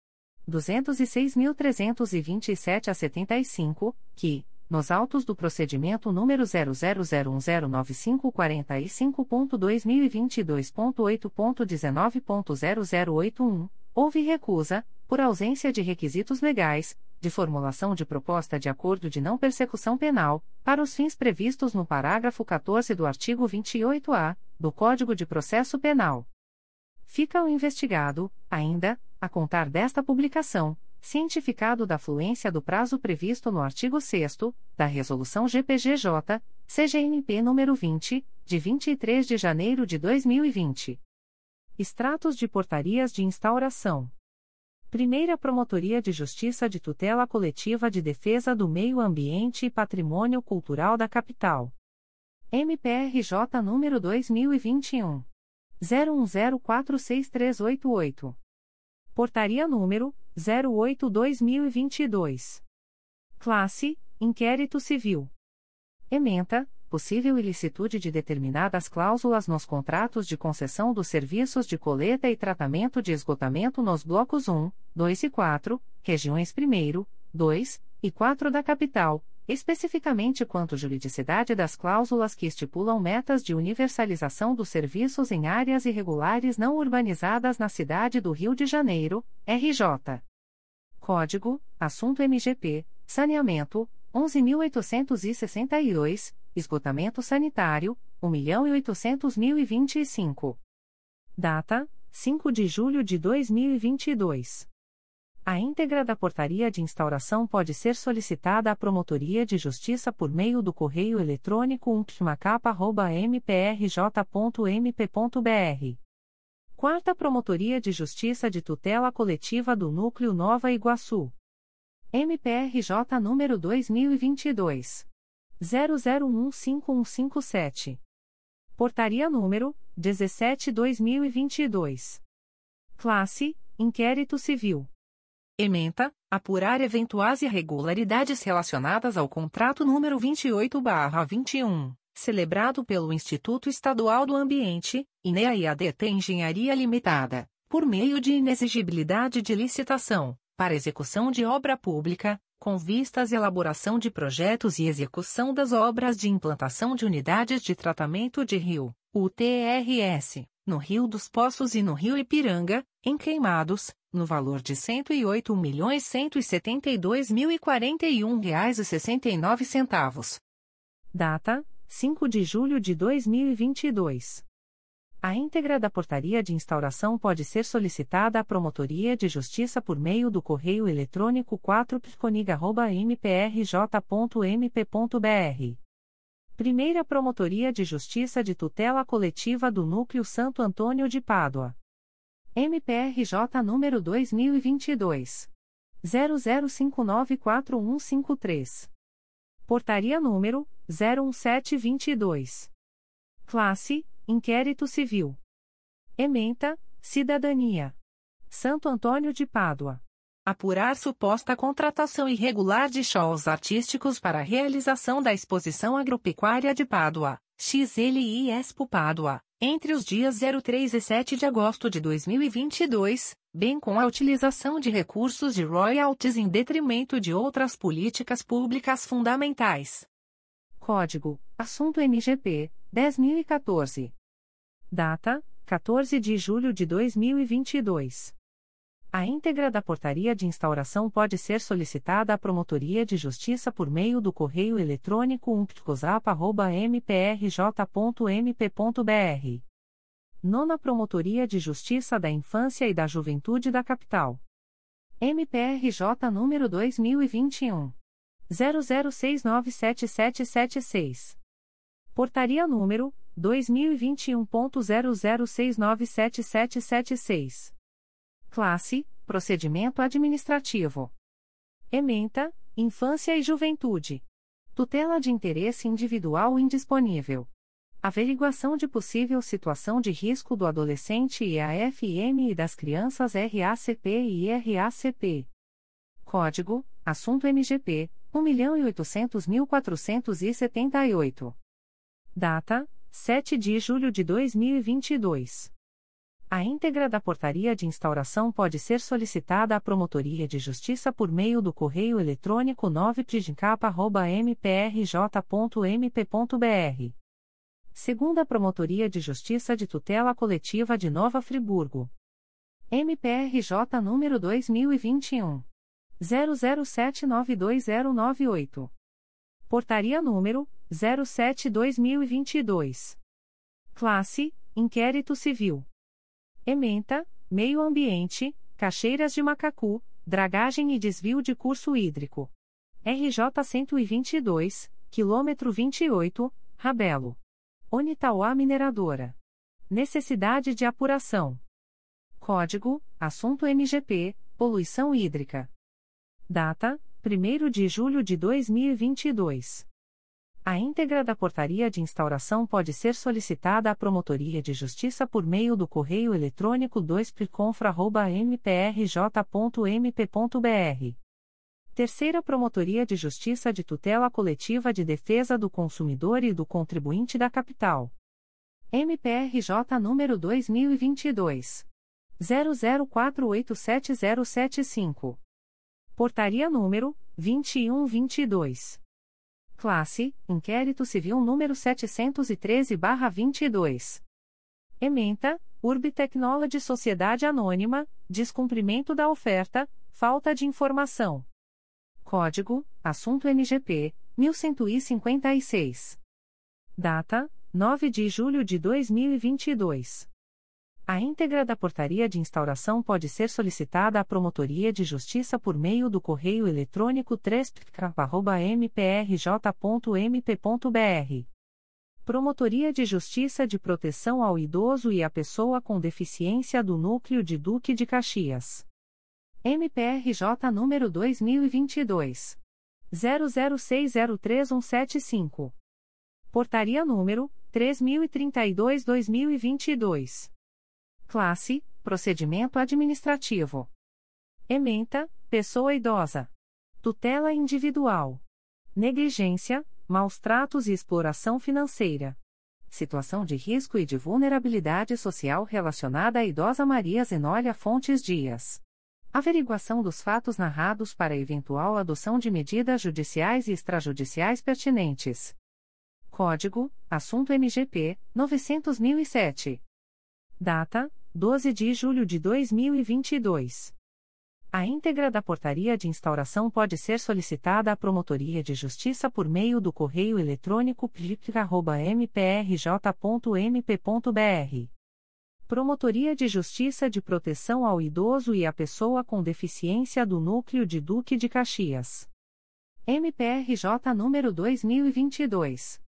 206.327 a 75, que, nos autos do procedimento número 000109545.2022.8.19.0081, houve recusa, por ausência de requisitos legais, de formulação de proposta de acordo de não persecução penal, para os fins previstos no parágrafo 14 do artigo 28-A do Código de Processo Penal. Fica o investigado, ainda, a contar desta publicação cientificado da fluência do prazo previsto no artigo 6 da Resolução GPGJ, CGNP nº 20, de 23 de janeiro de 2020. Extratos de portarias de instauração. Primeira Promotoria de Justiça de Tutela Coletiva de Defesa do Meio Ambiente e Patrimônio Cultural da Capital. MPRJ número 2021 01046388. Portaria número 08-2022. Classe: Inquérito Civil. Ementa: Possível ilicitude de determinadas cláusulas nos contratos de concessão dos serviços de coleta e tratamento de esgotamento nos blocos 1, 2 e 4, regiões 1, 2 e 4 da capital especificamente quanto juridicidade das cláusulas que estipulam metas de universalização dos serviços em áreas irregulares não urbanizadas na cidade do Rio de Janeiro, RJ. Código: Assunto MGP, Saneamento, 11.862, Esgotamento Sanitário, 1.800.025. Data: 5 de julho de 2022. A íntegra da portaria de instauração pode ser solicitada à Promotoria de Justiça por meio do correio eletrônico umptmacapa.mprj.mp.br. Quarta Promotoria de Justiça de Tutela Coletiva do Núcleo Nova Iguaçu. MPRJ número 2022. 00151157. Portaria número 17/2022. Classe: Inquérito Civil. Ementa, apurar eventuais irregularidades relacionadas ao contrato número 28/21, celebrado pelo Instituto Estadual do Ambiente, INEA-IADT Engenharia Limitada, por meio de inexigibilidade de licitação, para execução de obra pública, com vistas à elaboração de projetos e execução das obras de implantação de unidades de tratamento de rio, UTRS, no Rio dos Poços e no Rio Ipiranga, em Queimados, no valor de R$ 108.172.041,69. Data: 5 de julho de 2022. A íntegra da portaria de instauração pode ser solicitada à Promotoria de Justiça por meio do correio eletrônico 4pconig.mprj.mp.br. Primeira Promotoria de Justiça de Tutela Coletiva do Núcleo Santo Antônio de Pádua. MPRJ número 2022 00594153. Portaria número 01722. Classe: Inquérito Civil. Ementa: Cidadania. Santo Antônio de Pádua. Apurar suposta contratação irregular de shows artísticos para a realização da Exposição Agropecuária de Pádua, XLI Expo Pádua, entre os dias 03 e 7 de agosto de 2022, bem com a utilização de recursos de royalties em detrimento de outras políticas públicas fundamentais. Código: Assunto MGP 10014. Data: 14 de julho de 2022. A íntegra da portaria de instauração pode ser solicitada à Promotoria de Justiça por meio do correio eletrônico umptcosap.mprj.mp.br. Nona Promotoria de Justiça da Infância e da Juventude da Capital. MPRJ número 2021 00697776. Portaria número 2021.00697776. Classe: Procedimento Administrativo. Ementa: Infância e Juventude. Tutela de interesse individual indisponível. Averiguação de possível situação de risco do adolescente e a FM e das crianças RACP e RACP. Código: Assunto MGP 1.800.478. Data: 7 de julho de 2022. A íntegra da portaria de instauração pode ser solicitada à Promotoria de Justiça por meio do correio eletrônico 9pdincapa.mprj.mp.br. Segunda Promotoria de Justiça de Tutela Coletiva de Nova Friburgo. MPRJ número 2021. 00792098. Portaria número 07-2022. Classe: Inquérito Civil. Ementa, Meio Ambiente, Caixeiras de Macacu, Dragagem e Desvio de Curso Hídrico. RJ 122, quilômetro 28, Rabelo. Unitauá Mineradora. Necessidade de apuração. Código: Assunto MGP, Poluição Hídrica. Data: 1 de julho de 2022. A íntegra da portaria de instauração pode ser solicitada à Promotoria de Justiça por meio do correio eletrônico 2pconfra.mprj.mp.br. Terceira Promotoria de Justiça de Tutela Coletiva de Defesa do Consumidor e do Contribuinte da Capital. MPRJ número 2022. 00487075. Portaria número 2122. Classe: Inquérito Civil número 713/22. Ementa: Urb Technology Sociedade Anônima, descumprimento da oferta, falta de informação. Código: Assunto MGP 1156. Data: 9 de julho de 2022. A íntegra da portaria de instauração pode ser solicitada à Promotoria de Justiça por meio do correio eletrônico 3pk.mprj.mp.br. Promotoria de Justiça de Proteção ao Idoso e à Pessoa com Deficiência do Núcleo de Duque de Caxias. MPRJ número 2022. 00603175. Portaria número 3032-2022. Classe: Procedimento Administrativo. Ementa: Pessoa idosa. Tutela individual. Negligência, maus tratos e exploração financeira. Situação de risco e de vulnerabilidade social relacionada à idosa Maria Zenólia Fontes Dias. Averiguação dos fatos narrados para eventual adoção de medidas judiciais e extrajudiciais pertinentes. Código: Assunto MGP 900.007. Data: 12 de julho de 2022. A íntegra da portaria de instauração pode ser solicitada à Promotoria de Justiça por meio do correio eletrônico plica.mprj.mp.br. Promotoria de Justiça de Proteção ao Idoso e à Pessoa com Deficiência do Núcleo de Duque de Caxias. MPRJ número 2022.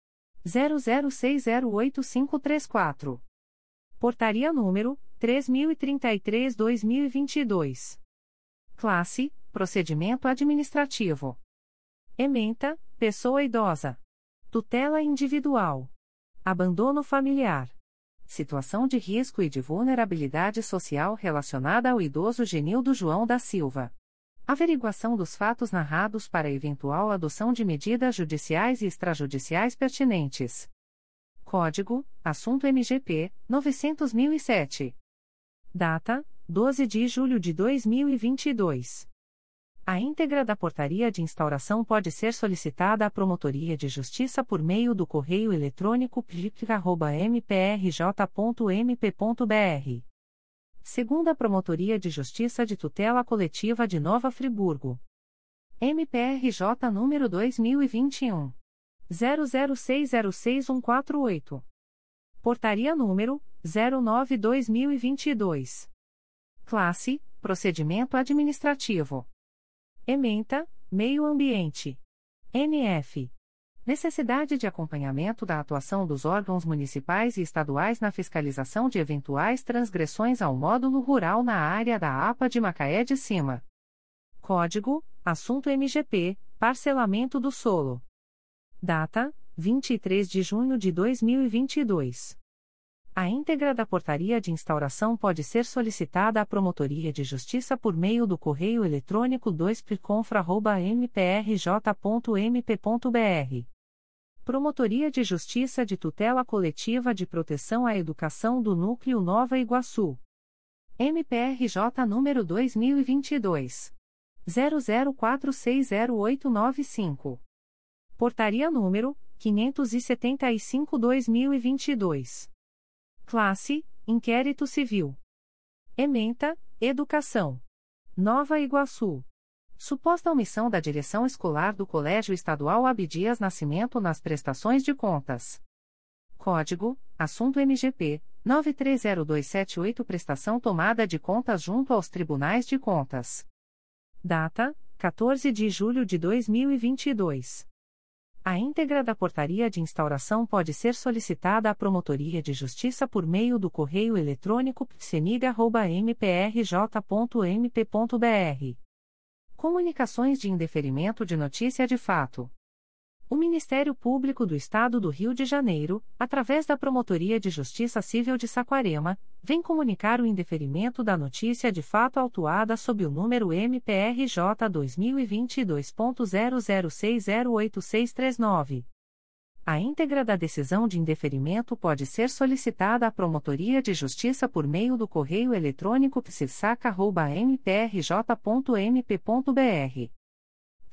00608534. Portaria número 3033-2022. Classe: Procedimento Administrativo. Ementa: Pessoa idosa. Tutela individual. Abandono familiar. Situação de risco e de vulnerabilidade social relacionada ao idoso Genildo João da Silva. Averiguação dos fatos narrados para eventual adoção de medidas judiciais e extrajudiciais pertinentes. Código: Assunto MGP 900.007. Data: 12 de julho de 2022. A íntegra da portaria de instauração pode ser solicitada à Promotoria de Justiça por meio do correio eletrônico plica.mprj.mp.br. Segunda Promotoria de Justiça de Tutela Coletiva de Nova Friburgo. MPRJ número 2021 00606148. Portaria número 09-2022. Classe: Procedimento Administrativo. Ementa: Meio Ambiente. NF. Necessidade de acompanhamento da atuação dos órgãos municipais e estaduais na fiscalização de eventuais transgressões ao módulo rural na área da APA de Macaé de Cima. Código: Assunto MGP: Parcelamento do solo. Data: 23 de junho de 2022. A íntegra da portaria de instauração pode ser solicitada à Promotoria de Justiça por meio do correio eletrônico 2pconfra.mprj.mp.br. Promotoria de Justiça de Tutela Coletiva de Proteção à Educação do Núcleo Nova Iguaçu. MPRJ número 2022 00460895. Portaria número 575/2022. Classe: Inquérito Civil. Ementa: Educação. Nova Iguaçu. Suposta omissão da direção escolar do Colégio Estadual Abdias Nascimento nas prestações de contas. Código: Assunto MGP 930278 Prestação tomada de contas junto aos Tribunais de Contas. Data: 14 de julho de 2022. A íntegra da portaria de instauração pode ser solicitada à Promotoria de Justiça por meio do correio eletrônico psenig.mprj.mp.br. Comunicações de indeferimento de notícia de fato. O Ministério Público do Estado do Rio de Janeiro, através da Promotoria de Justiça Civil de Saquarema, vem comunicar o indeferimento da notícia de fato autuada sob o número MPRJ 2022.00608639. A íntegra da decisão de indeferimento pode ser solicitada à Promotoria de Justiça por meio do correio eletrônico psirsaca.mprj.mp.br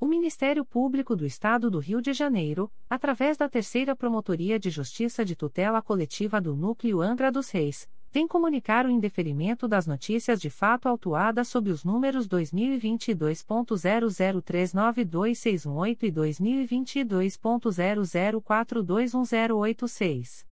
O Ministério Público do Estado do Rio de Janeiro, através da Terceira Promotoria de Justiça de Tutela Coletiva do Núcleo Angra dos Reis, vem comunicar o indeferimento das notícias de fato autuadas sob os números 2022.00392618 e 2022.00421086.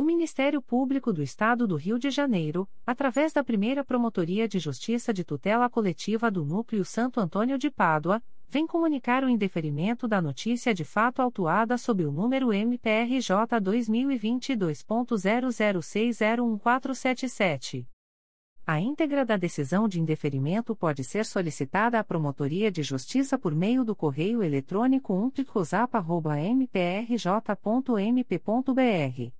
O Ministério Público do Estado do Rio de Janeiro, através da primeira Promotoria de Justiça de Tutela Coletiva do Núcleo Santo Antônio de Pádua, vem comunicar o indeferimento da notícia de fato autuada sob o número MPRJ 2022.00601477. A íntegra da decisão de indeferimento pode ser solicitada à Promotoria de Justiça por meio do correio eletrônico umplicosap.mprj.mp.br.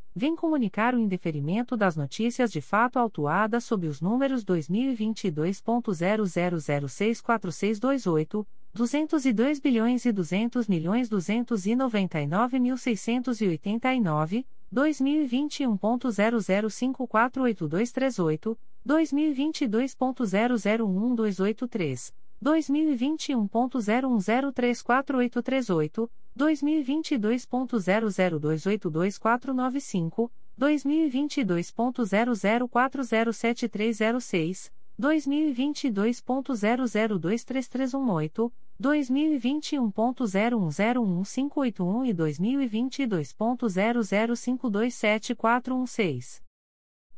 vem comunicar o indeferimento das notícias de fato autuadas sob os números 2022.00064628, 202 bilhões e 200 milhões 299.689, 2021.00548238, 2022.001283, 2021.01034838, 2022.00282495, 2022.00407306, 2022.00233318, 2021.01011581 e 2022.00527416.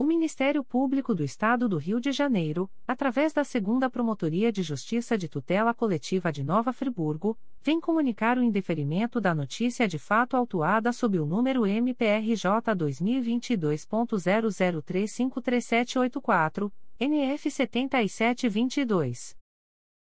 O Ministério Público do Estado do Rio de Janeiro, através da Segunda Promotoria de Justiça de Tutela Coletiva de Nova Friburgo, vem comunicar o indeferimento da notícia de fato autuada sob o número MPRJ 2022.00353784, NF 7722.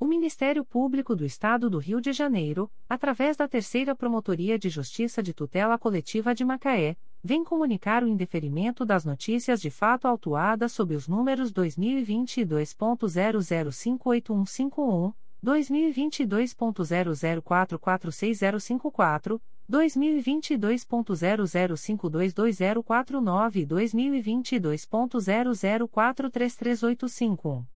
O Ministério Público do Estado do Rio de Janeiro, através da Terceira Promotoria de Justiça de Tutela Coletiva de Macaé, vem comunicar o indeferimento das notícias de fato autuadas sob os números 2022.00585151, 2022.00446054, 2022.00522049 e 2022.00433851.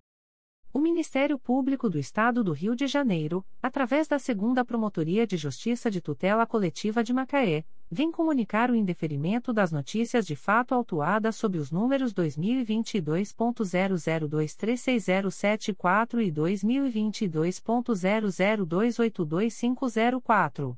O Ministério Público do Estado do Rio de Janeiro, através da Segunda Promotoria de Justiça de Tutela Coletiva de Macaé, vem comunicar o indeferimento das notícias de fato autuadas sob os números 2022.00236074 e 2022.00282504.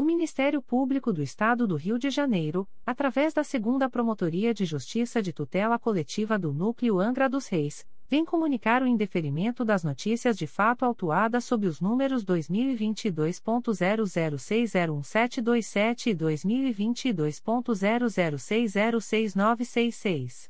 O Ministério Público do Estado do Rio de Janeiro, através da Segunda Promotoria de Justiça de Tutela Coletiva do Núcleo Angra dos Reis, vem comunicar o indeferimento das notícias de fato autuadas sob os números 2022.00601727 e 2022.00606966.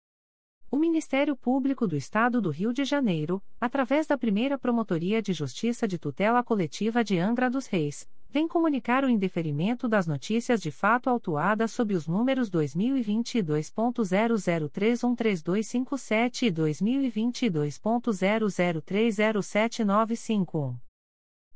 O Ministério Público do Estado do Rio de Janeiro, através da primeira Promotoria de Justiça de Tutela Coletiva de Angra dos Reis, vem comunicar o indeferimento das notícias de fato autuadas sob os números 2022.00313257 e 2022.00307951.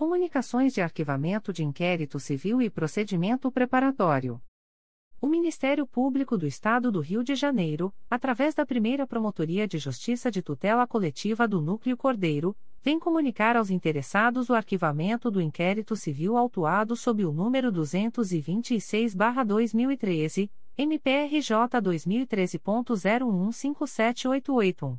Comunicações de Arquivamento de Inquérito Civil e Procedimento Preparatório. O Ministério Público do Estado do Rio de Janeiro, através da primeira Promotoria de Justiça de Tutela Coletiva do Núcleo Cordeiro, vem comunicar aos interessados o arquivamento do inquérito civil autuado sob o número 226-2013, MPRJ 2013.0157881.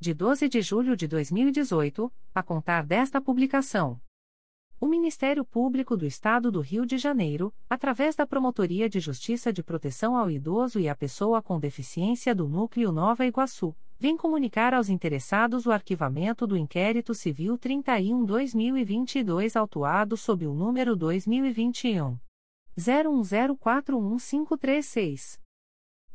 de 12 de julho de 2018, a contar desta publicação. O Ministério Público do Estado do Rio de Janeiro, através da Promotoria de Justiça de Proteção ao Idoso e à Pessoa com Deficiência do Núcleo Nova Iguaçu, vem comunicar aos interessados o arquivamento do inquérito civil 31-2022 autuado sob o número 2021 01041536.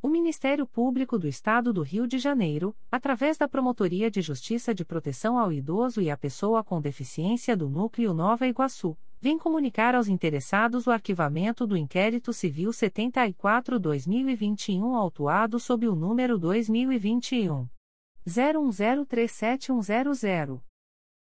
O Ministério Público do Estado do Rio de Janeiro, através da Promotoria de Justiça de Proteção ao Idoso e à Pessoa com Deficiência do Núcleo Nova Iguaçu, vem comunicar aos interessados o arquivamento do inquérito civil 74-2021 autuado sob o número 2021 01037100.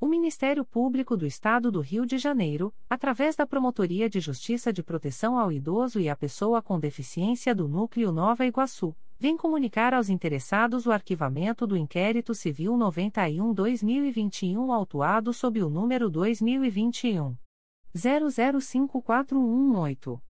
O Ministério Público do Estado do Rio de Janeiro, através da Promotoria de Justiça de Proteção ao Idoso e à Pessoa com Deficiência do Núcleo Nova Iguaçu, vem comunicar aos interessados o arquivamento do inquérito civil 91-2021 autuado sob o número 2021 005418.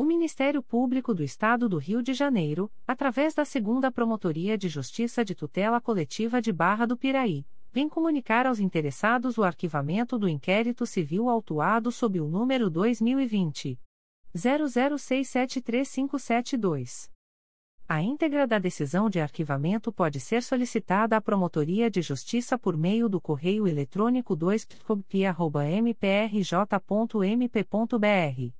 O Ministério Público do Estado do Rio de Janeiro, através da Segunda Promotoria de Justiça de Tutela Coletiva de Barra do Piraí, vem comunicar aos interessados o arquivamento do inquérito civil autuado sob o número 2020 00673572. A íntegra da decisão de arquivamento pode ser solicitada à Promotoria de Justiça por meio do correio eletrônico 2pcobp.mprj.mp.br.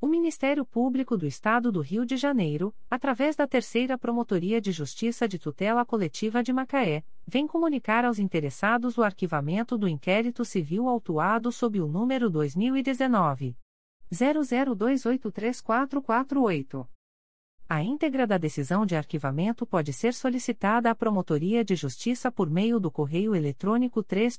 O Ministério Público do Estado do Rio de Janeiro, através da Terceira Promotoria de Justiça de Tutela Coletiva de Macaé, vem comunicar aos interessados o arquivamento do inquérito civil autuado sob o número 2019 00283448. A íntegra da decisão de arquivamento pode ser solicitada à Promotoria de Justiça por meio do correio eletrônico 3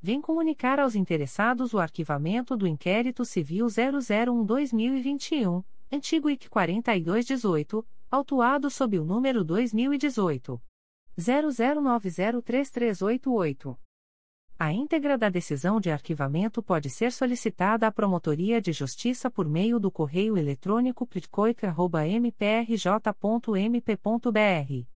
vem comunicar aos interessados o arquivamento do inquérito civil 001-2021, antigo IC 4218, autuado sob o número 2018 00903388. A íntegra da decisão de arquivamento pode ser solicitada à Promotoria de Justiça por meio do correio eletrônico pitcoica.mprj.mp.br.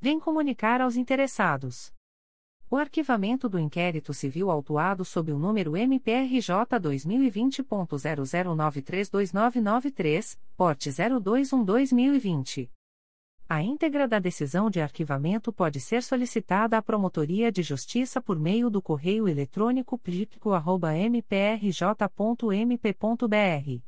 vem comunicar aos interessados. O arquivamento do inquérito civil autuado sob o número MPRJ 2020.00932993, porte 021-2020. A íntegra da decisão de arquivamento pode ser solicitada à Promotoria de Justiça por meio do correio eletrônico píplico.mprj.mp.br.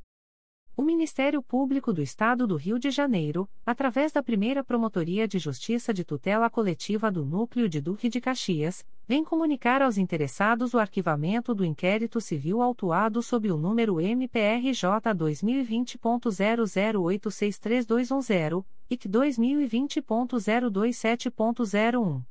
O Ministério Público do Estado do Rio de Janeiro, através da primeira Promotoria de Justiça de Tutela Coletiva do Núcleo de Duque de Caxias, vem comunicar aos interessados o arquivamento do inquérito civil autuado sob o número MPRJ 2020.00863210 e 2020.027.01.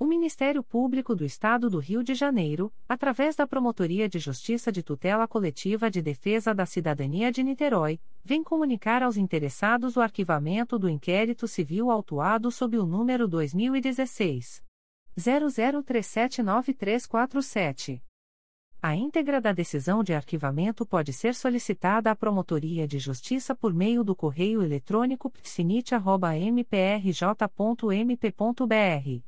O Ministério Público do Estado do Rio de Janeiro, através da Promotoria de Justiça de Tutela Coletiva de Defesa da Cidadania de Niterói, vem comunicar aos interessados o arquivamento do inquérito civil autuado sob o número 2016 00379347. A íntegra da decisão de arquivamento pode ser solicitada à Promotoria de Justiça por meio do correio eletrônico psinit.mprj.mp.br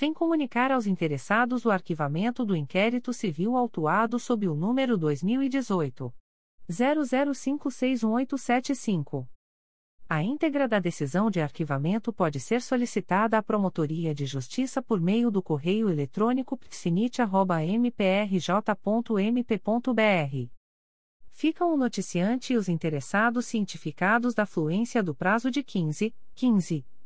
vem comunicar aos interessados o arquivamento do inquérito civil autuado sob o número 2018 00561875. A íntegra da decisão de arquivamento pode ser solicitada à Promotoria de Justiça por meio do correio eletrônico psinit.mprj.mp.br ficam o noticiante e os interessados cientificados da fluência do prazo de 15, 15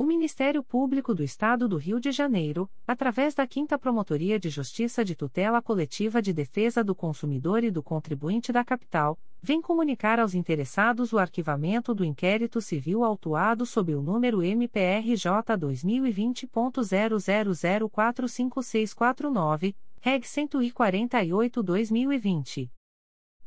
O Ministério Público do Estado do Rio de Janeiro, através da 5 Promotoria de Justiça de Tutela Coletiva de Defesa do Consumidor e do Contribuinte da Capital, vem comunicar aos interessados o arquivamento do inquérito civil autuado sob o número MPRJ 2020.00045649, Reg 148-2020.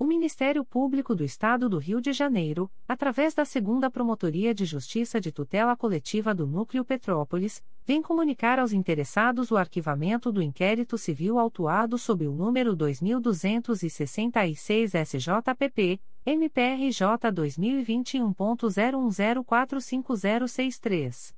O Ministério Público do Estado do Rio de Janeiro, através da Segunda Promotoria de Justiça de Tutela Coletiva do Núcleo Petrópolis, vem comunicar aos interessados o arquivamento do inquérito civil autuado sob o número 2266 SJPP, MPRJ 2021.01045063.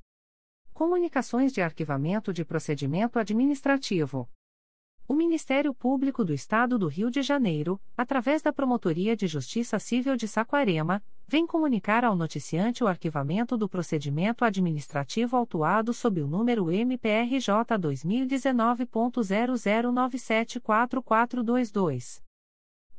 Comunicações de Arquivamento de Procedimento Administrativo. O Ministério Público do Estado do Rio de Janeiro, através da Promotoria de Justiça Civil de Saquarema, vem comunicar ao noticiante o arquivamento do procedimento administrativo autuado sob o número MPRJ 2019.00974422.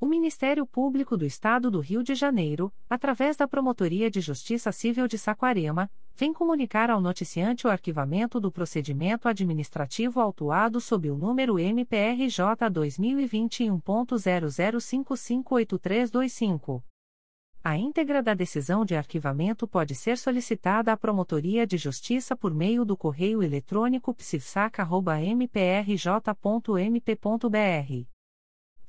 O Ministério Público do Estado do Rio de Janeiro, através da Promotoria de Justiça Civil de Saquarema, vem comunicar ao noticiante o arquivamento do procedimento administrativo autuado sob o número MPRJ 2021.00558325. A íntegra da decisão de arquivamento pode ser solicitada à Promotoria de Justiça por meio do correio eletrônico psifsaca.mprj.mp.br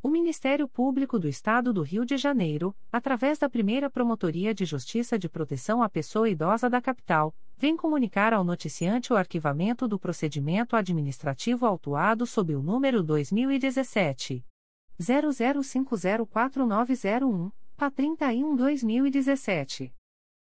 O Ministério Público do Estado do Rio de Janeiro, através da primeira Promotoria de Justiça de Proteção à Pessoa Idosa da Capital, vem comunicar ao noticiante o arquivamento do procedimento administrativo autuado sob o número 2017. 00504901, PA 31-2017.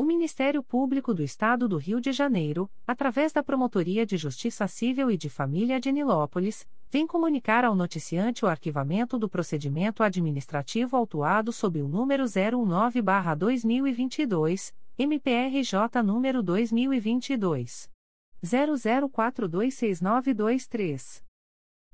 O Ministério Público do Estado do Rio de Janeiro, através da Promotoria de Justiça Civil e de Família de Nilópolis, vem comunicar ao noticiante o arquivamento do procedimento administrativo autuado sob o número 019-2022, MPRJ número 2022 00426923.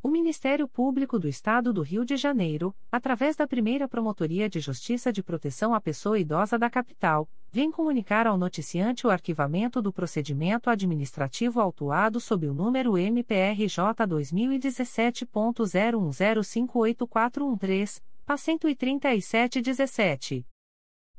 O Ministério Público do Estado do Rio de Janeiro, através da primeira Promotoria de Justiça de Proteção à Pessoa Idosa da Capital, vem comunicar ao noticiante o arquivamento do procedimento administrativo autuado sob o número MPRJ 2017.01058413, PA 13717.